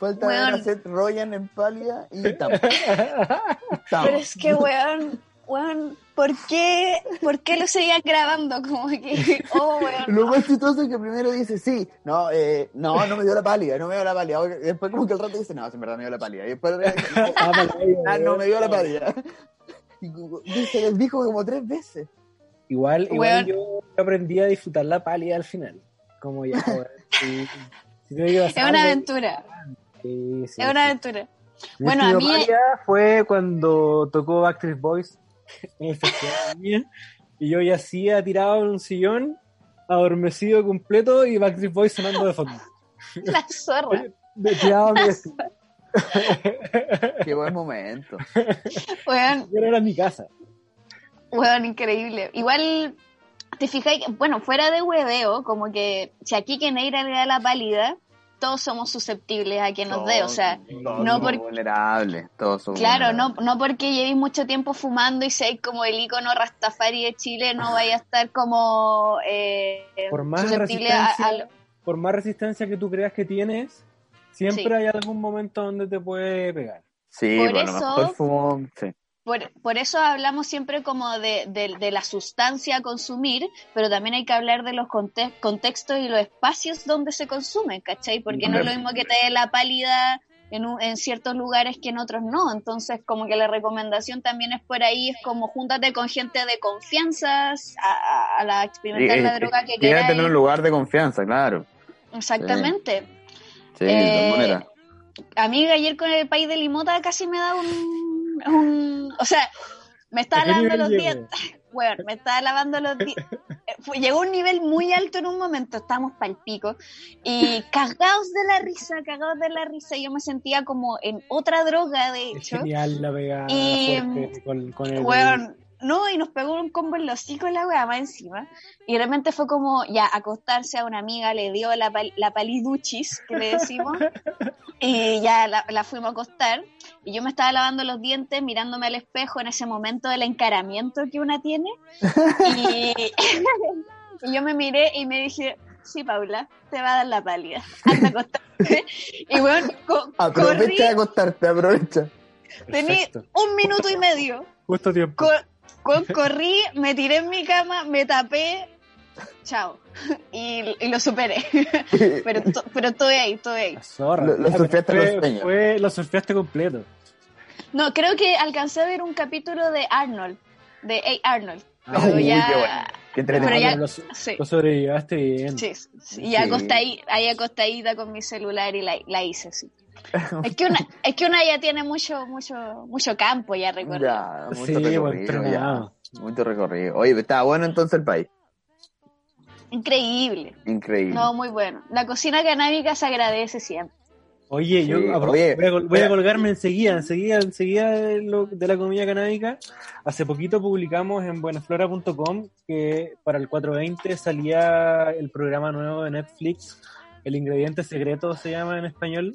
Falta ver a Weón. Seth Rogen en pálida y estamos. Estamos. Pero es que, weón, weón, ¿por qué, ¿por qué lo seguían grabando? Como que, oh, weón. Lo más chistoso es que primero dice, sí, no, eh, no, no me dio la pálida, no me dio la pálida. Después como que el rato dice, no, sí, en verdad me dio la pálida. Y después, Ah, la vida, ah, no me dio la weón. pálida. Y se les dijo como tres veces. Igual, igual Weón. yo aprendí a disfrutar la pálida al final. Como ya, weón. Si Es una aventura, sí, sí, es sí. una aventura. Mi Bueno, a mí- fue cuando tocó Backstreet Boys en el festival y yo yacía tirado en un sillón, adormecido completo y Backstreet Boys sonando de fondo. La zorra. De tirado a mi vestido. Qué buen momento. Yo era mi casa. weón, increíble. Igual, te fijáis, que, bueno, fuera de hueveo, como que si aquí que Neira le da la pálida, todos somos susceptibles a que nos dé, o sea, Todos no porque- vulnerables, todos somos Claro, no, vulnerables. no porque llevéis mucho tiempo fumando y seáis como el icono Rastafari de Chile, no vaya a estar como eh, Por más susceptible a, resistencia, a- por más resistencia que tú creas que tienes, siempre Sí. hay algún momento donde te puede pegar. Sí, Por lo eso- mejor fumo, sí. Por, por eso hablamos siempre como de, de- de la sustancia a consumir, pero también hay que hablar de los conte- contextos y los espacios donde se consume, ¿cachai? Porque no es lo mismo que te dé la pálida en, un- en ciertos lugares que en otros no. Entonces, como que la recomendación también es por ahí, es como júntate con gente de confianza a, a- a la experimentar Y- la y- droga que queráis. en un lugar de confianza, claro. Exactamente. Sí, de Eh, maneras. Amiga, ayer con el país de Limota casi me da un... un- o sea, me estaba ¿A qué lavando los llego? dientes. Bueno, me estaba lavando los dientes. Llegó a un nivel muy alto en un momento, estábamos pal pico. Y cagados de la risa, cagados de la risa. Yo me sentía como en otra droga, de Es hecho. genial la pegada Y, fuerte con, con el... Weón, no, y nos pegó un combo en los hocico la weá más encima. Y realmente fue como, ya, acostarse a una amiga, le dio la, pal- la paliduchis, que le decimos. y ya la, la fuimos a acostar. Y yo me estaba lavando los dientes, mirándome al espejo en ese momento del encaramiento que una tiene. Y, y yo me miré y me dije, sí, Paula, te va a dar la pálida. Anda a acostarte. y bueno, co- corrí, Aprovecha de acostarte, aprovecha. tení Perfecto. un minuto y medio. Justo tiempo. Corrí, me tiré en mi cama, me tapé, chao. Y, y lo superé. pero, to- pero estoy ahí, estoy ahí. Zorra. Lo- lo Ah, surfeaste fue- fue- lo surfeaste completo. No, creo que alcancé a ver un capítulo de Arnold, de A. Arnold. Pero Uy, ya. qué bueno. Qué Pero ya- Lo, Sí, lo sobrellevaste bien. sí, sí. Y ahí acostadita con mi celular y la, la hice, sí. Es que una, es que una ya tiene mucho, mucho, mucho campo ya recorrido. Ya, mucho Sí, recorrido, ya. Mucho recorrido. Oye, estaba bueno entonces el país. Increíble. Increíble. No, muy bueno. La cocina canábica se agradece siempre. Oye, yo Sí, apro- oye, voy, a, voy colgarme enseguida, enseguida, enseguida de, lo- de la comida canábica. Hace poquito publicamos en buenaflora.com que para el 420 salía el programa nuevo de Netflix, El ingrediente secreto se llama en español,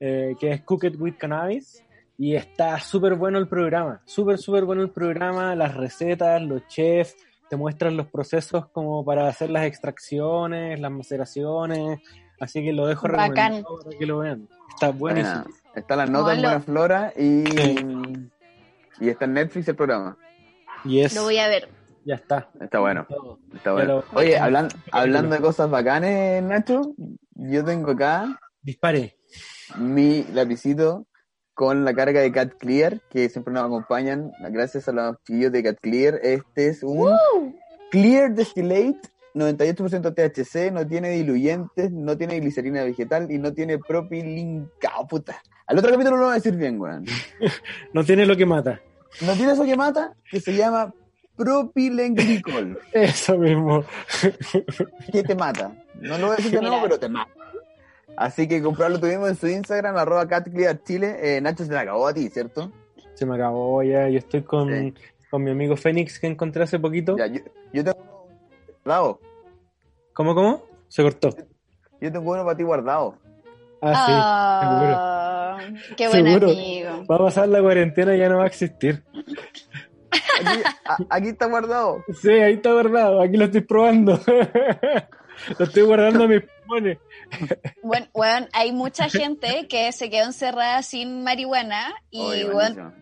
eh, que es Cooked with Cannabis. Y está súper bueno el programa, súper, súper bueno el programa, las recetas, los chefs, te muestran los procesos como para hacer las extracciones, las maceraciones, así que lo dejo Bacán. recomendado para que lo vean. Está buenísimo. Buena. Está la nota en Buena Flora y, Sí. y está en Netflix el programa. Y es, Lo voy a ver. ya está. Está bueno. Está Ya bueno. lo- Oye, hablan- hablando de cosas bacanes, Nacho, yo tengo acá Dispare. Mi lapicito con la carga de Cat Clear, que siempre nos acompañan, gracias a los chiquillos de Cat Clear. Este es un Clear Distillate, 98% THC, no tiene diluyentes, no tiene glicerina vegetal y no tiene propilincao, puta. Al otro capítulo lo voy a decir bien, weón. No tiene lo que mata. No tiene eso que mata, que se llama propilenglicol. Eso mismo. ¿Qué te mata? No lo voy a decir de nuevo, pero te mata. Así que comprarlo tuvimos en su Instagram, arroba catclearchile. Eh, Nacho se le acabó a ti, ¿cierto? Se me acabó ya. Yo estoy con, Sí. con mi amigo Fénix que encontré hace poquito. Ya, yo, yo tengo uno guardado. ¿Cómo, cómo? Se cortó. Yo tengo uno para ti guardado. Ah, Ah, qué buen Seguro. amigo. sí. Va a pasar la cuarentena y ya no va a existir. Aquí, a- aquí está guardado. Sí, ahí está guardado. Aquí lo estoy probando. Lo estoy guardando a mis pulmones. Bueno, bueno, hay mucha gente que se quedó encerrada sin marihuana y Oye, bueno,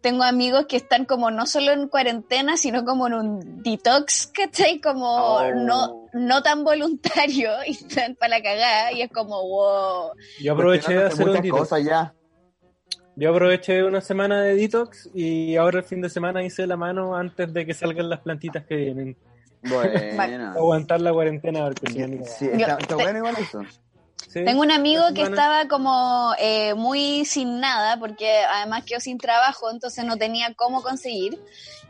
tengo amigos que están como no solo en cuarentena, sino como en un detox, ¿cachai? Como Oh. no, no tan voluntario y están para la cagada y es como, wow. Yo aproveché de no hacer un detox. cosas ya. Yo aproveché una semana de detox y ahora el fin de semana hice la mano antes de que salgan las plantitas que vienen. Bueno. Aguantar la cuarentena porque Sí, está, está te- bueno igual eso. Sí. Tengo un amigo que estaba como eh, muy sin nada, porque además quedó sin trabajo, entonces no tenía cómo conseguir.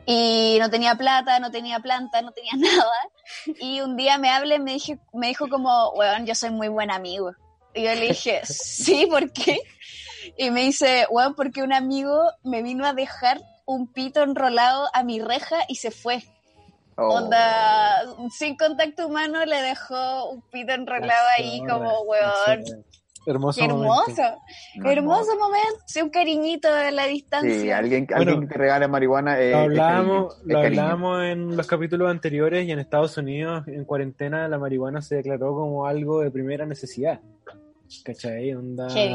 Y no tenía plata, no tenía planta, no tenía nada. Y un día me hablé y me, dije, me dijo como, weón, yo soy muy buen amigo. Y yo le dije, sí, ¿por qué? Y me dice, weón, porque un amigo me vino a dejar un pito enrolado a mi reja y se fue. Oh. Onda, sin contacto humano le dejó un pito enrolado ahí como, weón. Hermoso. Qué momento. hermoso, hermoso momento. Sí, un cariñito de la distancia. Sí, alguien, Bueno, alguien que te regale marihuana eh, Lo es hablábamos, cariño, es lo cariño. hablábamos en los capítulos anteriores y en Estados Unidos, en cuarentena, la marihuana se declaró como algo de primera necesidad. ¿Cachai? Onda, Heavy.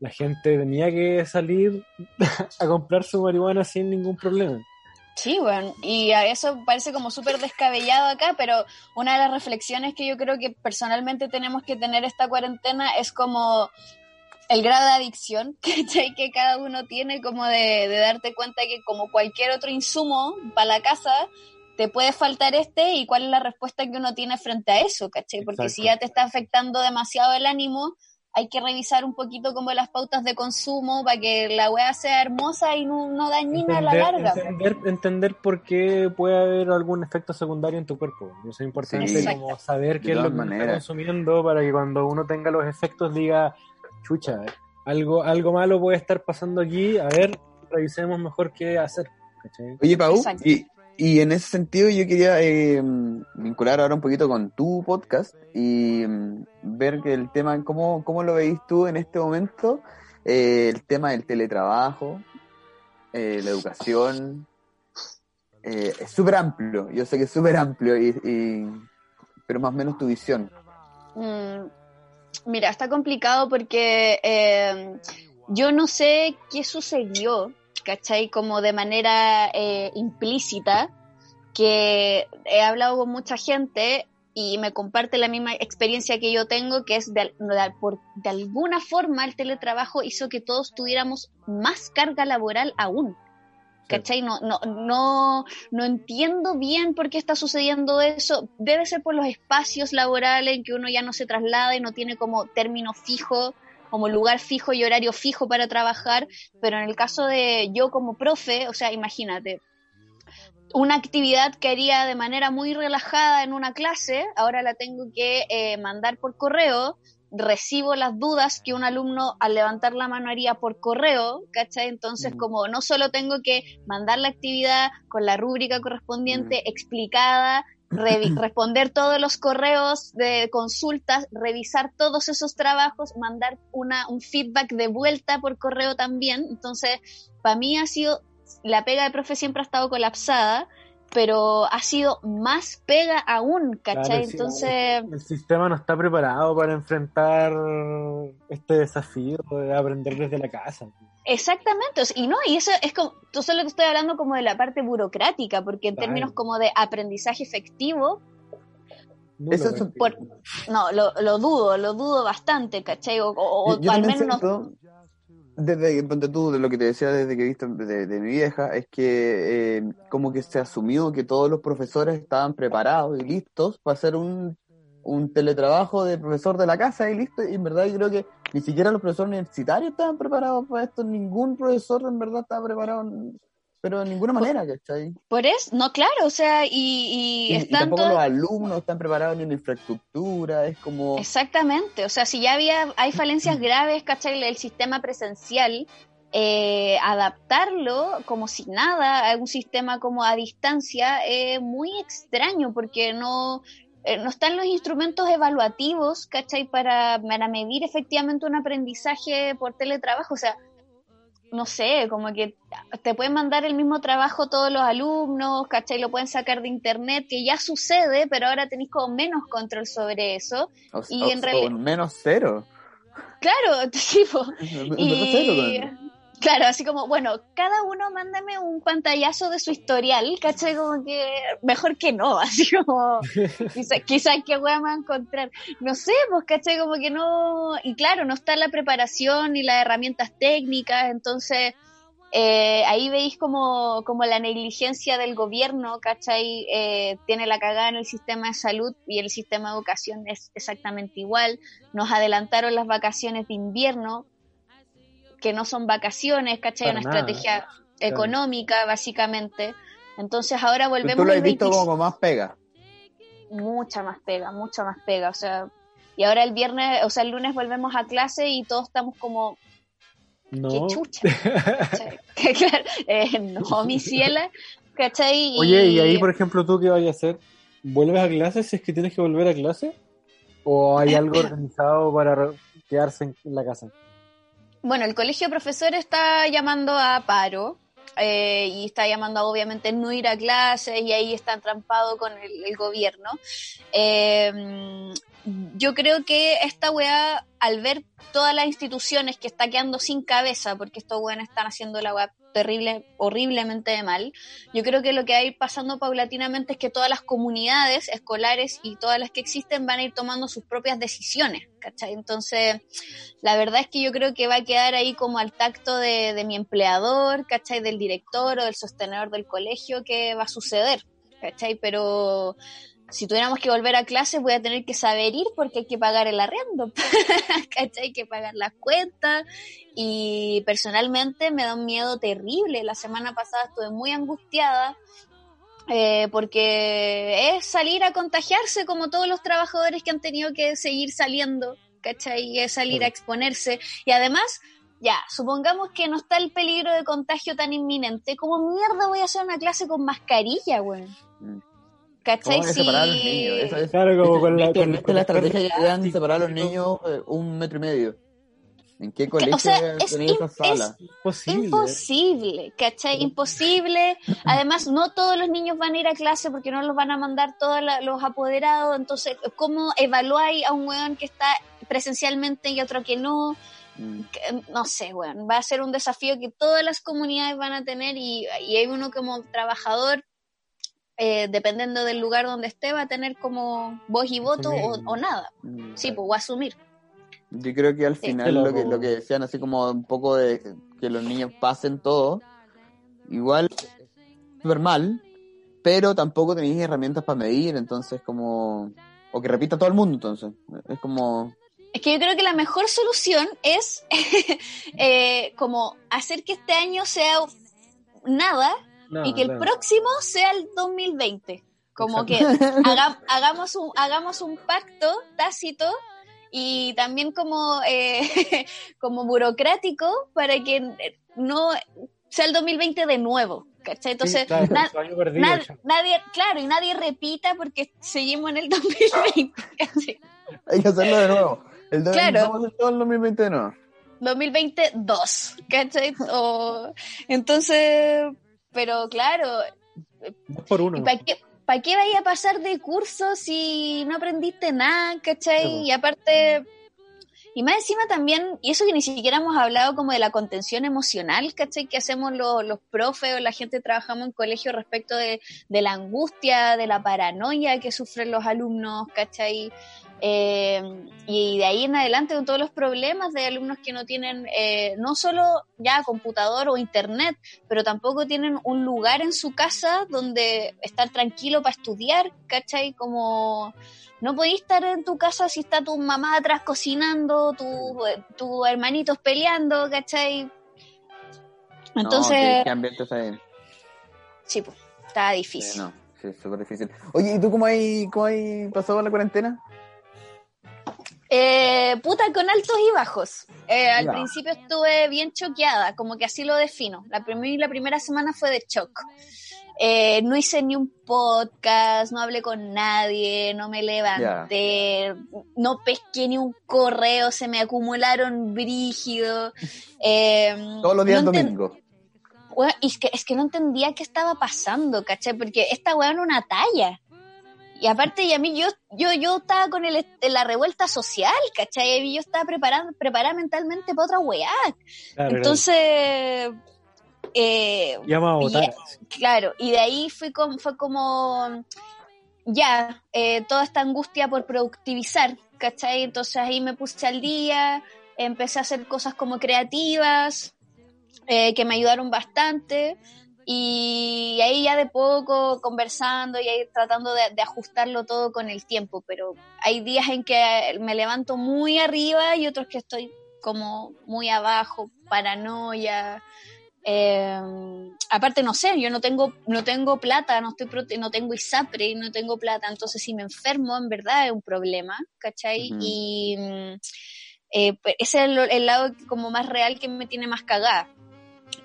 la gente tenía que salir a comprar su marihuana sin ningún problema. Sí, bueno, y a eso parece como súper descabellado acá, pero una de las reflexiones que yo creo que personalmente tenemos que tener esta cuarentena es como el grado de adicción ¿cachai? que cada uno tiene, como de, de darte cuenta que como cualquier otro insumo para la casa, te puede faltar este y cuál es la respuesta que uno tiene frente a eso, ¿cachai? Porque si ya te está afectando demasiado el ánimo, hay que revisar un poquito como las pautas de consumo para que la weá sea hermosa y no, no dañina a la larga. entender, entender por qué puede haber algún efecto secundario en tu cuerpo. Eso es importante Sí. como saber De qué es lo que uno está maneras. consumiendo para que cuando uno tenga los efectos diga, chucha, algo, algo malo puede estar pasando aquí, a ver, revisemos mejor qué hacer. ¿cachai? Oye, Pau, Exacto. y, y en ese sentido yo quería eh, vincular ahora un poquito con tu podcast y mm, ver que el tema, ¿cómo, cómo lo veis tú en este momento? Eh, el tema del teletrabajo, eh, la educación, eh, es súper amplio, yo sé que es súper amplio, y, pero más o menos tu visión. Mm, mira, está complicado porque yo no sé qué sucedió, ¿cachai? Como de manera eh, implícita, que he hablado con mucha gente y me comparte la misma experiencia que yo tengo, que es de, por- de alguna forma el teletrabajo hizo que todos tuviéramos más carga laboral aún. ¿Cachai? No, no, no, no entiendo bien por qué está sucediendo eso. Debe ser por los espacios laborales en que uno ya no se traslada y no tiene como término fijo, como lugar fijo y horario fijo para trabajar. Pero en el caso de yo como profe, o sea, imagínate, una actividad que haría de manera muy relajada en una clase, ahora la tengo que eh, mandar por correo, recibo las dudas que un alumno al levantar la mano haría por correo, ¿cachai? Entonces, como no solo tengo que mandar la actividad con la rúbrica correspondiente explicada, responder todos los correos de consultas, revisar todos esos trabajos, mandar una, un feedback de vuelta por correo también. Entonces, para mí ha sido, la pega de profe siempre ha estado colapsada, pero ha sido más pega aún, ¿cachai? Claro, sí, Entonces... El sistema no está preparado para enfrentar este desafío de aprender desde la casa. Exactamente, y no, y eso es como, tú solo que estoy hablando como de la parte burocrática, porque en términos como de aprendizaje efectivo, Eso es un- por, no, lo, lo dudo, lo dudo bastante, ¿cachai? O, Yo- al menos no, siento, desde ponte tú, de lo que te decía desde que he visto de, de mi vieja, es que eh, como que se asumió que todos los profesores estaban preparados y listos para hacer un, un teletrabajo de profesor de la casa y listo. Y en verdad yo creo que ni siquiera los profesores universitarios estaban preparados para esto, ningún profesor en verdad estaba preparado, pero de ninguna manera, ¿cachai? por eso, no, claro, o sea, y, y Y, y están tampoco todos- los alumnos están preparados ni en infraestructura, es como... Exactamente, o sea, si ya había, hay falencias graves, ¿cachai? El sistema presencial, eh, adaptarlo como si nada a un sistema como a distancia es muy extraño porque no, eh, no están los instrumentos evaluativos, ¿cachai? Para, para medir efectivamente un aprendizaje por teletrabajo, o sea, no sé, como que te pueden mandar el mismo trabajo todos los alumnos, ¿cachai? Lo pueden sacar de internet, que ya sucede, pero ahora tenéis como menos control sobre eso. O, Y o- en realidad- menos cero. Claro, tipo, Menos y cero, claro, así como, bueno, cada uno mándame un pantallazo de su historial, ¿cachai? Como que mejor que no, así como, quizás quizá qué wea a encontrar. No sé, pues, ¿cachai? Como que no, y claro, no está la preparación ni las herramientas técnicas, entonces eh, ahí veis como, como la negligencia del gobierno, ¿cachai? Eh, tiene la cagada en el sistema de salud y el sistema de educación es exactamente igual. Nos adelantaron las vacaciones de invierno, que no son vacaciones, ¿cachai? Para Una nada. estrategia económica, básicamente. Entonces ahora volvemos Tú lo has visto 25 como más pega. mucha más pega, mucha más pega, o sea, y ahora el viernes, o sea, el lunes volvemos a clase y todos estamos como, No. qué chucha, claro, eh, no, mi ciela, ¿cachai? Oye, y ahí, por ejemplo, ¿tú qué vas a hacer? ¿Vuelves a clase si es que tienes que volver a clase? ¿O hay algo organizado para quedarse en la casa? Bueno, el colegio de profesores está llamando a paro eh, y está llamando a obviamente no ir a clases y ahí está entrampado con el, el gobierno. Eh, yo creo que esta weá, al ver todas las instituciones que está quedando sin cabeza, porque estos weones están haciendo la weá terrible, horriblemente de mal, yo creo que lo que va a ir pasando paulatinamente es que todas las comunidades escolares y todas las que existen van a ir tomando sus propias decisiones, ¿cachai? Entonces, la verdad es que yo creo que va a quedar ahí como al tacto de, de mi empleador, ¿cachai? Del director o del sostenedor del colegio que va a suceder, ¿cachai? Pero si tuviéramos que volver a clases voy a tener que saber ir porque hay que pagar el arriendo, ¿cachai? Hay que pagar las cuentas y personalmente me da un miedo terrible. La semana pasada estuve muy angustiada eh, porque es salir a contagiarse como todos los trabajadores que han tenido que seguir saliendo, ¿cachai? Es salir a exponerse y además... Ya, supongamos que no está el peligro de contagio tan inminente. ¿Cómo mierda voy a hacer una clase con mascarilla, güey? ¿Cachai? ¿Cómo van a Si- separar a los niños? Esa es, Claro, como con la... ¿Viste, con- viste con la el estrategia que plástico, dan separar a los niños eh, un metro y medio? ¿En qué colegio sea, es esa sala? Imposible. Imposible, ¿cachai? Imposible. Además, no todos los niños van a ir a clase porque no los van a mandar todos los apoderados. Entonces, ¿cómo evaluáis a un weón que está presencialmente y otro que no? Mm. No sé, weón. Va a ser un desafío que todas las comunidades van a tener y, y hay uno como trabajador, eh, dependiendo del lugar donde esté, va a tener como voz y voto o, o nada. Mm, Sí, claro. pues, o asumir. Yo creo que al Sí. final Pero- lo que, lo que decían, así como un poco de que los niños pasen todo, igual súper mal, pero tampoco tenéis herramientas para medir, entonces como... O que repita todo el mundo, entonces. Es como... Es que yo creo que la mejor solución es eh, como hacer que este año sea nada No, y que el próximo sea el 2020. Como que haga- hagamos, un, hagamos un pacto tácito y también como, eh, como burocrático para que no sea el 2020 de nuevo. ¿cachai? Entonces, Sí, claro, na- perdido, na- ya. nadie, claro, y nadie repita porque seguimos en el 2020. ¿cachai? Hay que hacerlo de nuevo. El Claro. Vamos a hacer todo el 2020 de nuevo. 2022, ¿cachai? O, entonces, pero claro, por uno. ¿y para qué, pa' qué vaya a pasar de curso si no aprendiste nada, ¿cachai? Sí. Y aparte, y más encima también, y eso que ni siquiera hemos hablado como de la contención emocional, ¿cachai? Que hacemos los, los profes o la gente que trabajamos en colegio respecto de, de la angustia, de la paranoia que sufren los alumnos, ¿cachai? Eh, y de ahí en adelante con todos los problemas de alumnos que no tienen eh, no solo ya computador o internet, pero tampoco tienen un lugar en su casa donde estar tranquilo para estudiar, ¿cachai? Como no podéis estar en tu casa si está tu mamá atrás cocinando, tu- tus hermanitos peleando, ¿cachai? Entonces, No, ¿qué, qué ambiente está ahí? sí, pues, está Sí, difícil. no, sí, súper difícil. Oye, ¿y tú cómo hay, cómo hay pasado la cuarentena? Eh, puta, con altos y bajos. Eh, al principio estuve bien choqueada, como que así lo defino. La, la primera semana fue de shock. Eh, no hice ni un podcast, no hablé con nadie, no me levanté, no pesqué ni un correo, se me acumularon brígidos. Eh, Todos los días no domingo. Weón, y es que, es que no entendía qué estaba pasando, ¿cachai? Porque esta weá era una talla. Y aparte, y a mí, yo, yo, yo estaba con el, la revuelta social, ¿cachai? Y yo estaba preparando, preparada mentalmente para otra weá. Claro, Entonces, eh, claro. Y vamos a votar. Claro, y de ahí fui como, fue como, ya, eh, toda esta angustia por productivizar, ¿cachai? Entonces ahí me puse al día, empecé a hacer cosas como creativas, eh, que me ayudaron bastante, y ahí ya de poco conversando y ahí tratando de, de ajustarlo todo con el tiempo, pero hay días en que me levanto muy arriba y otros que estoy como muy abajo, paranoia, eh, aparte no sé, yo no tengo no tengo plata, no estoy prote- no tengo ISAPRE, no tengo plata, entonces si me enfermo en verdad es un problema, ¿cachai? Ujú. Y mm, eh, pues, ese es el, el lado como más real que me tiene más cagada.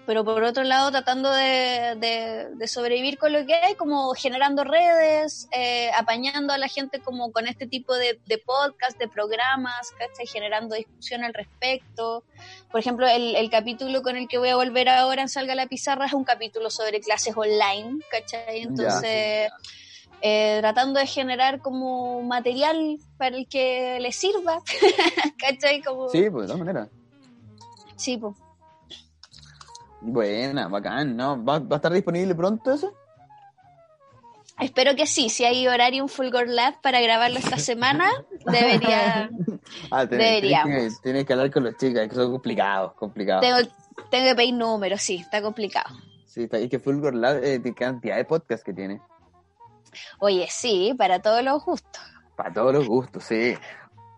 Pero por otro lado, tratando de, de- de sobrevivir con lo que hay, como generando redes, eh, apañando a la gente como con este tipo de, de podcast, de programas, ¿cachai? Generando discusión al respecto. Por ejemplo, el, el capítulo con el que voy a volver ahora en Salga la Pizarra es un capítulo sobre clases online, ¿cachai? Entonces, eh, tratando de generar como material para el que le sirva, ¿cachai? Como, Sí, pues de todas maneras. Sí, po. Buena, bacán, ¿no? ¿Va, va a estar disponible pronto eso? Espero que sí, si hay horario en Fulgor Lab para grabarlo esta semana, debería... Ah, que, Deberíamos. tenés que hablar con los chicas, que son complicados, complicados. tengo, tengo que pedir números, sí, está complicado. Sí, está ahí que Fulgor Lab, eh, de cantidad de podcast que tiene. Oye, sí, para todos los gustos. Para todos los gustos, sí.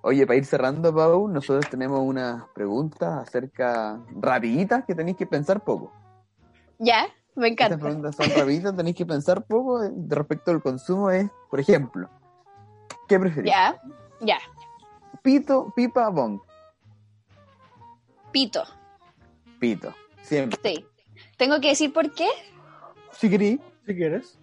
Oye, para ir cerrando, Pau, nosotros tenemos unas preguntas acerca rapiditas que tenéis que pensar poco. Ya, me Estas encanta. preguntas son rapiditas, tenéis que pensar poco eh, de respecto al consumo. Es, por ejemplo, ¿qué preferís? Ya, ya. Pito, pipa, bong. Pito, Pito. Siempre. sí. ¿Tengo que decir por qué? Si querí. Si quieres.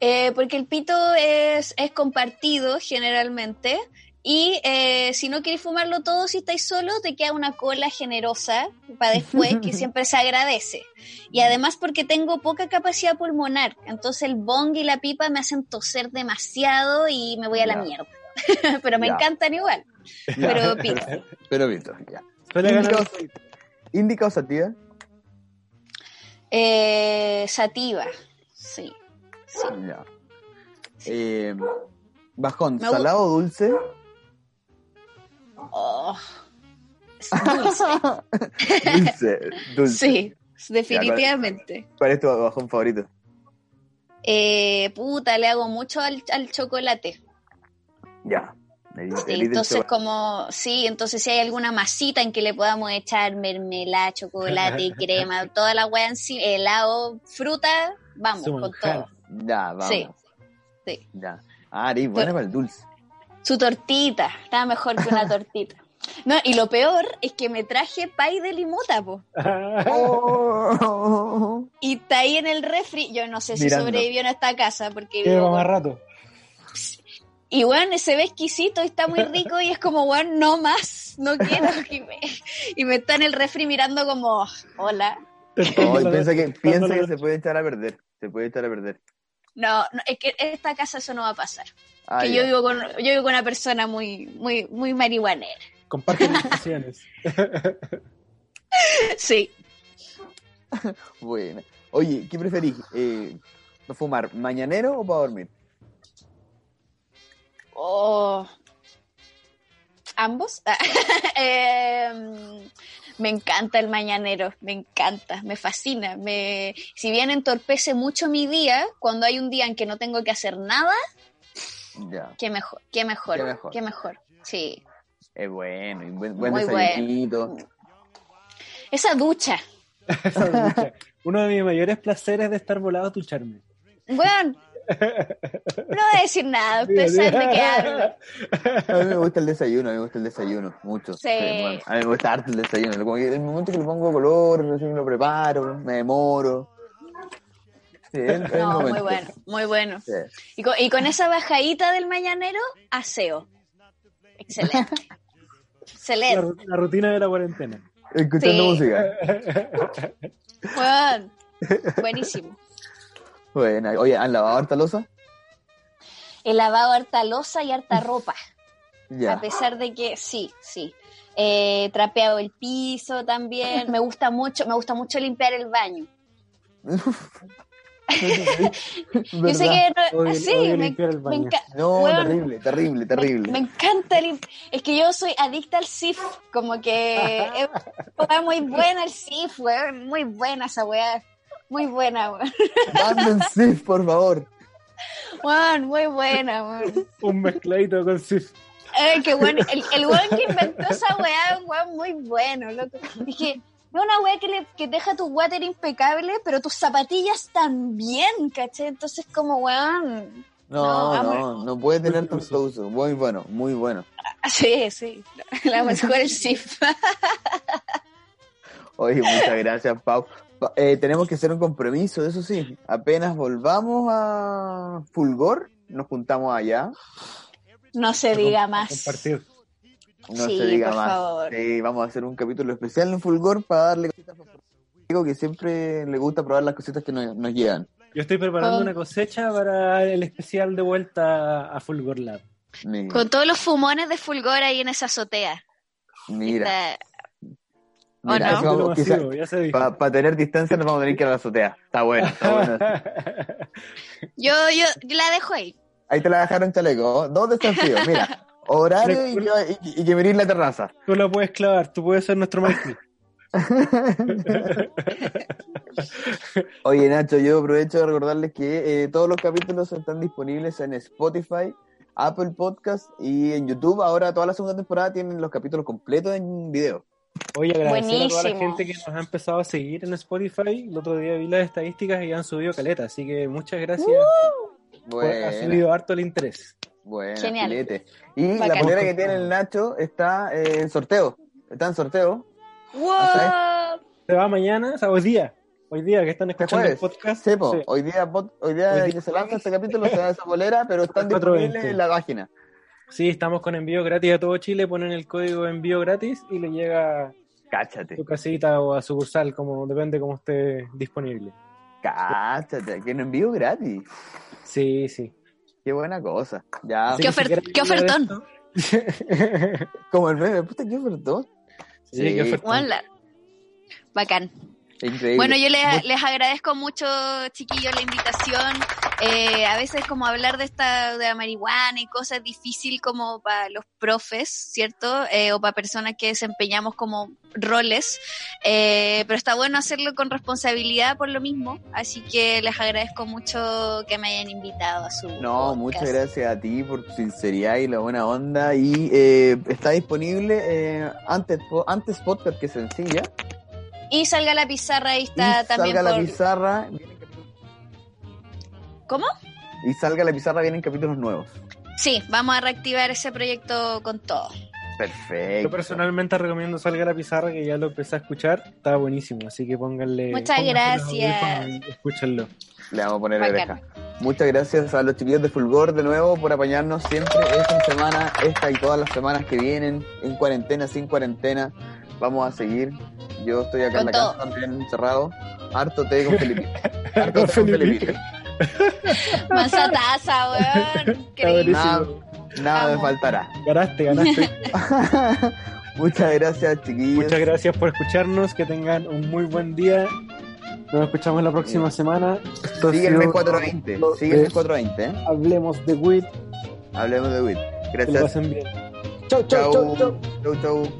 Eh, porque el pito es, es compartido generalmente y eh, si no quieres fumarlo todo, si estáis solo, te queda una cola generosa para después que siempre se agradece. Y además porque tengo poca capacidad pulmonar, entonces el bong y la pipa me hacen toser demasiado y me voy a la Ya. mierda. Pero me Ya. encantan igual. Ya. Pero pito. Pero pito, ya. Indica, indica o sativa. Eh, sativa, sí. sí. Ya. Eh, bajón, salado o dulce. Oh, es dulce. Dulce, dulce. Sí, definitivamente. ¿Cuál es tu bajón favorito? Eh, puta, le hago mucho al, al chocolate. Ya. El- Sí, el líder entonces como, sí, entonces si hay alguna masita en que le podamos echar mermelada, chocolate, crema, toda la weá encima, helado, fruta, vamos, con todo. Ya, vamos. Sí, sí. Ya. Ah, eres buena Pero- para el dulce. Su tortita, estaba mejor que una tortita. No, y lo peor es que me traje pay de limota, po. Oh. Y está ahí en el refri, yo no sé si Mirando. sobrevivió en esta casa, porque Lleva más rato. Y bueno, se ve exquisito y está muy rico y es como, bueno, no más, no quiero. Y me, y me está en el refri mirando como, hola. Oh, y piensa que, piensa que se puede echar a perder. Se puede echar a perder. No, no, es que en esta casa eso no va a pasar. Ah, que yo vivo con, yo vivo con una persona muy, muy, muy marihuanera. Comparten estaciones. Sí. Bueno. Oye, ¿qué preferís? Eh, ¿Fumar mañanero o para dormir? Oh. ¿Ambos? Em, me encanta el mañanero, me encanta, me fascina. Me, si bien entorpece mucho mi día, cuando hay un día en que no tengo que hacer nada, Ya. qué mejor, qué mejor, Qué mejor. qué mejor. Sí. Es bueno. Y buen, buen Muy desayunito. Esa ducha. Esa ducha. Uno de mis mayores placeres de estar volado es ducharme. Bueno, No voy a decir nada, ustedes saben de qué hablo. A mí me gusta el desayuno, a mí me gusta el desayuno, mucho. Sí. bueno, a mí me gusta harto el desayuno. Como que el momento que le pongo color, lo preparo, me demoro. Sí, No, muy bueno, muy bueno. Sí. Y con, y con esa bajadita del mañanero, aseo. Excelente. La, Excelente. la rutina de la cuarentena. Escuchando Sí. música. Bueno, buenísimo. Bueno, oye, ¿han lavado harta losa? He lavado harta losa y harta ropa. A pesar de que sí, sí. He trapeado el piso también. Me gusta mucho, me gusta mucho limpiar el baño. Yo sé que no, Odio- sí, odio me, limpiar el me baño. enca- No, Weón, terrible, terrible, me- terrible. Me, encanta limpiar. Es que yo soy adicta al SIF. Como que es muy buena el SIF, weón. Muy buena esa weá. Muy buena, weón. Manden SIF, por favor. Weón, muy buena, weón. Un mezcladito con Sif. Ay, qué bueno. El, el weón que inventó esa weá es un weón muy bueno, loco. Dije, es una weá que, le, que deja tu water impecable, pero tus zapatillas también, ¿caché? Entonces, como weón. No, No, no, no puede tener tanto uso. Muy bueno, muy bueno. Sí, sí. La mejor el SIF. Oye, muchas gracias, Pau. Eh, tenemos que hacer un compromiso, eso sí. Apenas volvamos a Fulgor, nos juntamos allá. No se diga más. Compartir. No Sí, se diga por más. favor. Sí, vamos a hacer un capítulo especial en Fulgor para darle cositas a Digo que siempre le gusta probar las cositas que nos, nos llegan. Yo estoy preparando una cosecha para el especial de vuelta a Fulgor Lab. Mira, Con todos los fumones de fulgor ahí en esa azotea. mira, Está- mira, no? así vamos, Capítulo quizá- masivo, ya se dijo. Para tener distancia nos vamos a tener que ir a la azotea. Está bueno, está bueno. Yo, yo, yo la dejo ahí. Ahí te la dejaron chaleco. Dos desafíos, mira. Horario y, que- y, y que venir la terraza. Tú la puedes clavar, tú puedes ser nuestro maestro. Oye, Nacho, yo aprovecho de recordarles que eh, todos los capítulos están disponibles en Spotify, Apple Podcast y en YouTube. Ahora, toda la segunda temporada tienen los capítulos completos en video. Oye, agradecer a toda la Buenísimo. gente que nos ha empezado a seguir en Spotify. El otro día vi las estadísticas y han subido caleta, así que muchas gracias. Pues, ha Bueno, subido harto el interés. bueno, Genial. filete. Y la Bacán. polera que tiene el Nacho está eh, en sorteo. Está en sorteo. ¡Wow! Se va mañana, o sea, hoy día. Hoy día que están escuchando el podcast. Sí, sí. Hoy día, hoy día Hoy día- que se lanza este capítulo se da esa polera, pero están 4.20. disponibles en la página. Sí, estamos con envío gratis a todo Chile. Ponen el código envío gratis y le llega a su casita o a su sucursal, como depende como esté disponible. cáchate, que no envío gratis. Sí, sí. Qué buena cosa. Ya, ¿Qué si ofer- qué ofertón? como el meme, puta, qué ofertón. sí, qué ofertón. Bueno, la- Bacán. Increíble. Bueno, yo les, les agradezco mucho, chiquillos, la invitación. Eh, a veces como hablar de esta de la marihuana y cosas es difícil como para los profes, ¿cierto? Eh, o para personas que desempeñamos como roles. Eh, pero está bueno hacerlo con responsabilidad por lo mismo. Así que les agradezco mucho que me hayan invitado a su No, podcast. muchas gracias a ti por tu sinceridad y la buena onda. Y eh, está disponible eh, antes, antes podcast que sencilla. Y salga la pizarra, ahí está y también salga la por... pizarra. ¿Cómo? Y salga la pizarra vienen capítulos nuevos. Sí, vamos a reactivar ese proyecto con todo. Perfecto. Yo personalmente recomiendo Salga la Pizarra, que ya lo empecé a escuchar. Está buenísimo, así que pónganle. Muchas gracias. Escúchenlo. Le vamos a poner oreja. Muchas gracias a los chiquillos de Fulgor de nuevo por apañarnos siempre esta semana, esta y todas las semanas que vienen, en cuarentena, sin cuarentena. Vamos a seguir. Yo estoy acá en la todo. casa también encerrado. Harto té con Felipito. Harto Con té con Felipito. Mansa taza, weón. Increíble. Nada, nada me faltará. Ganaste, ganaste. Muchas gracias, chiquillos. Muchas gracias por escucharnos. Que tengan un muy buen día. Nos escuchamos la próxima semana. Esto Sigue el mes sido 420. todo Sigue el de mes 420, ¿eh? Hablemos de WIT. Hablemos de WIT. Que lo Gracias. pasen bien. Chau, chau, chau, chau. Chau, chau.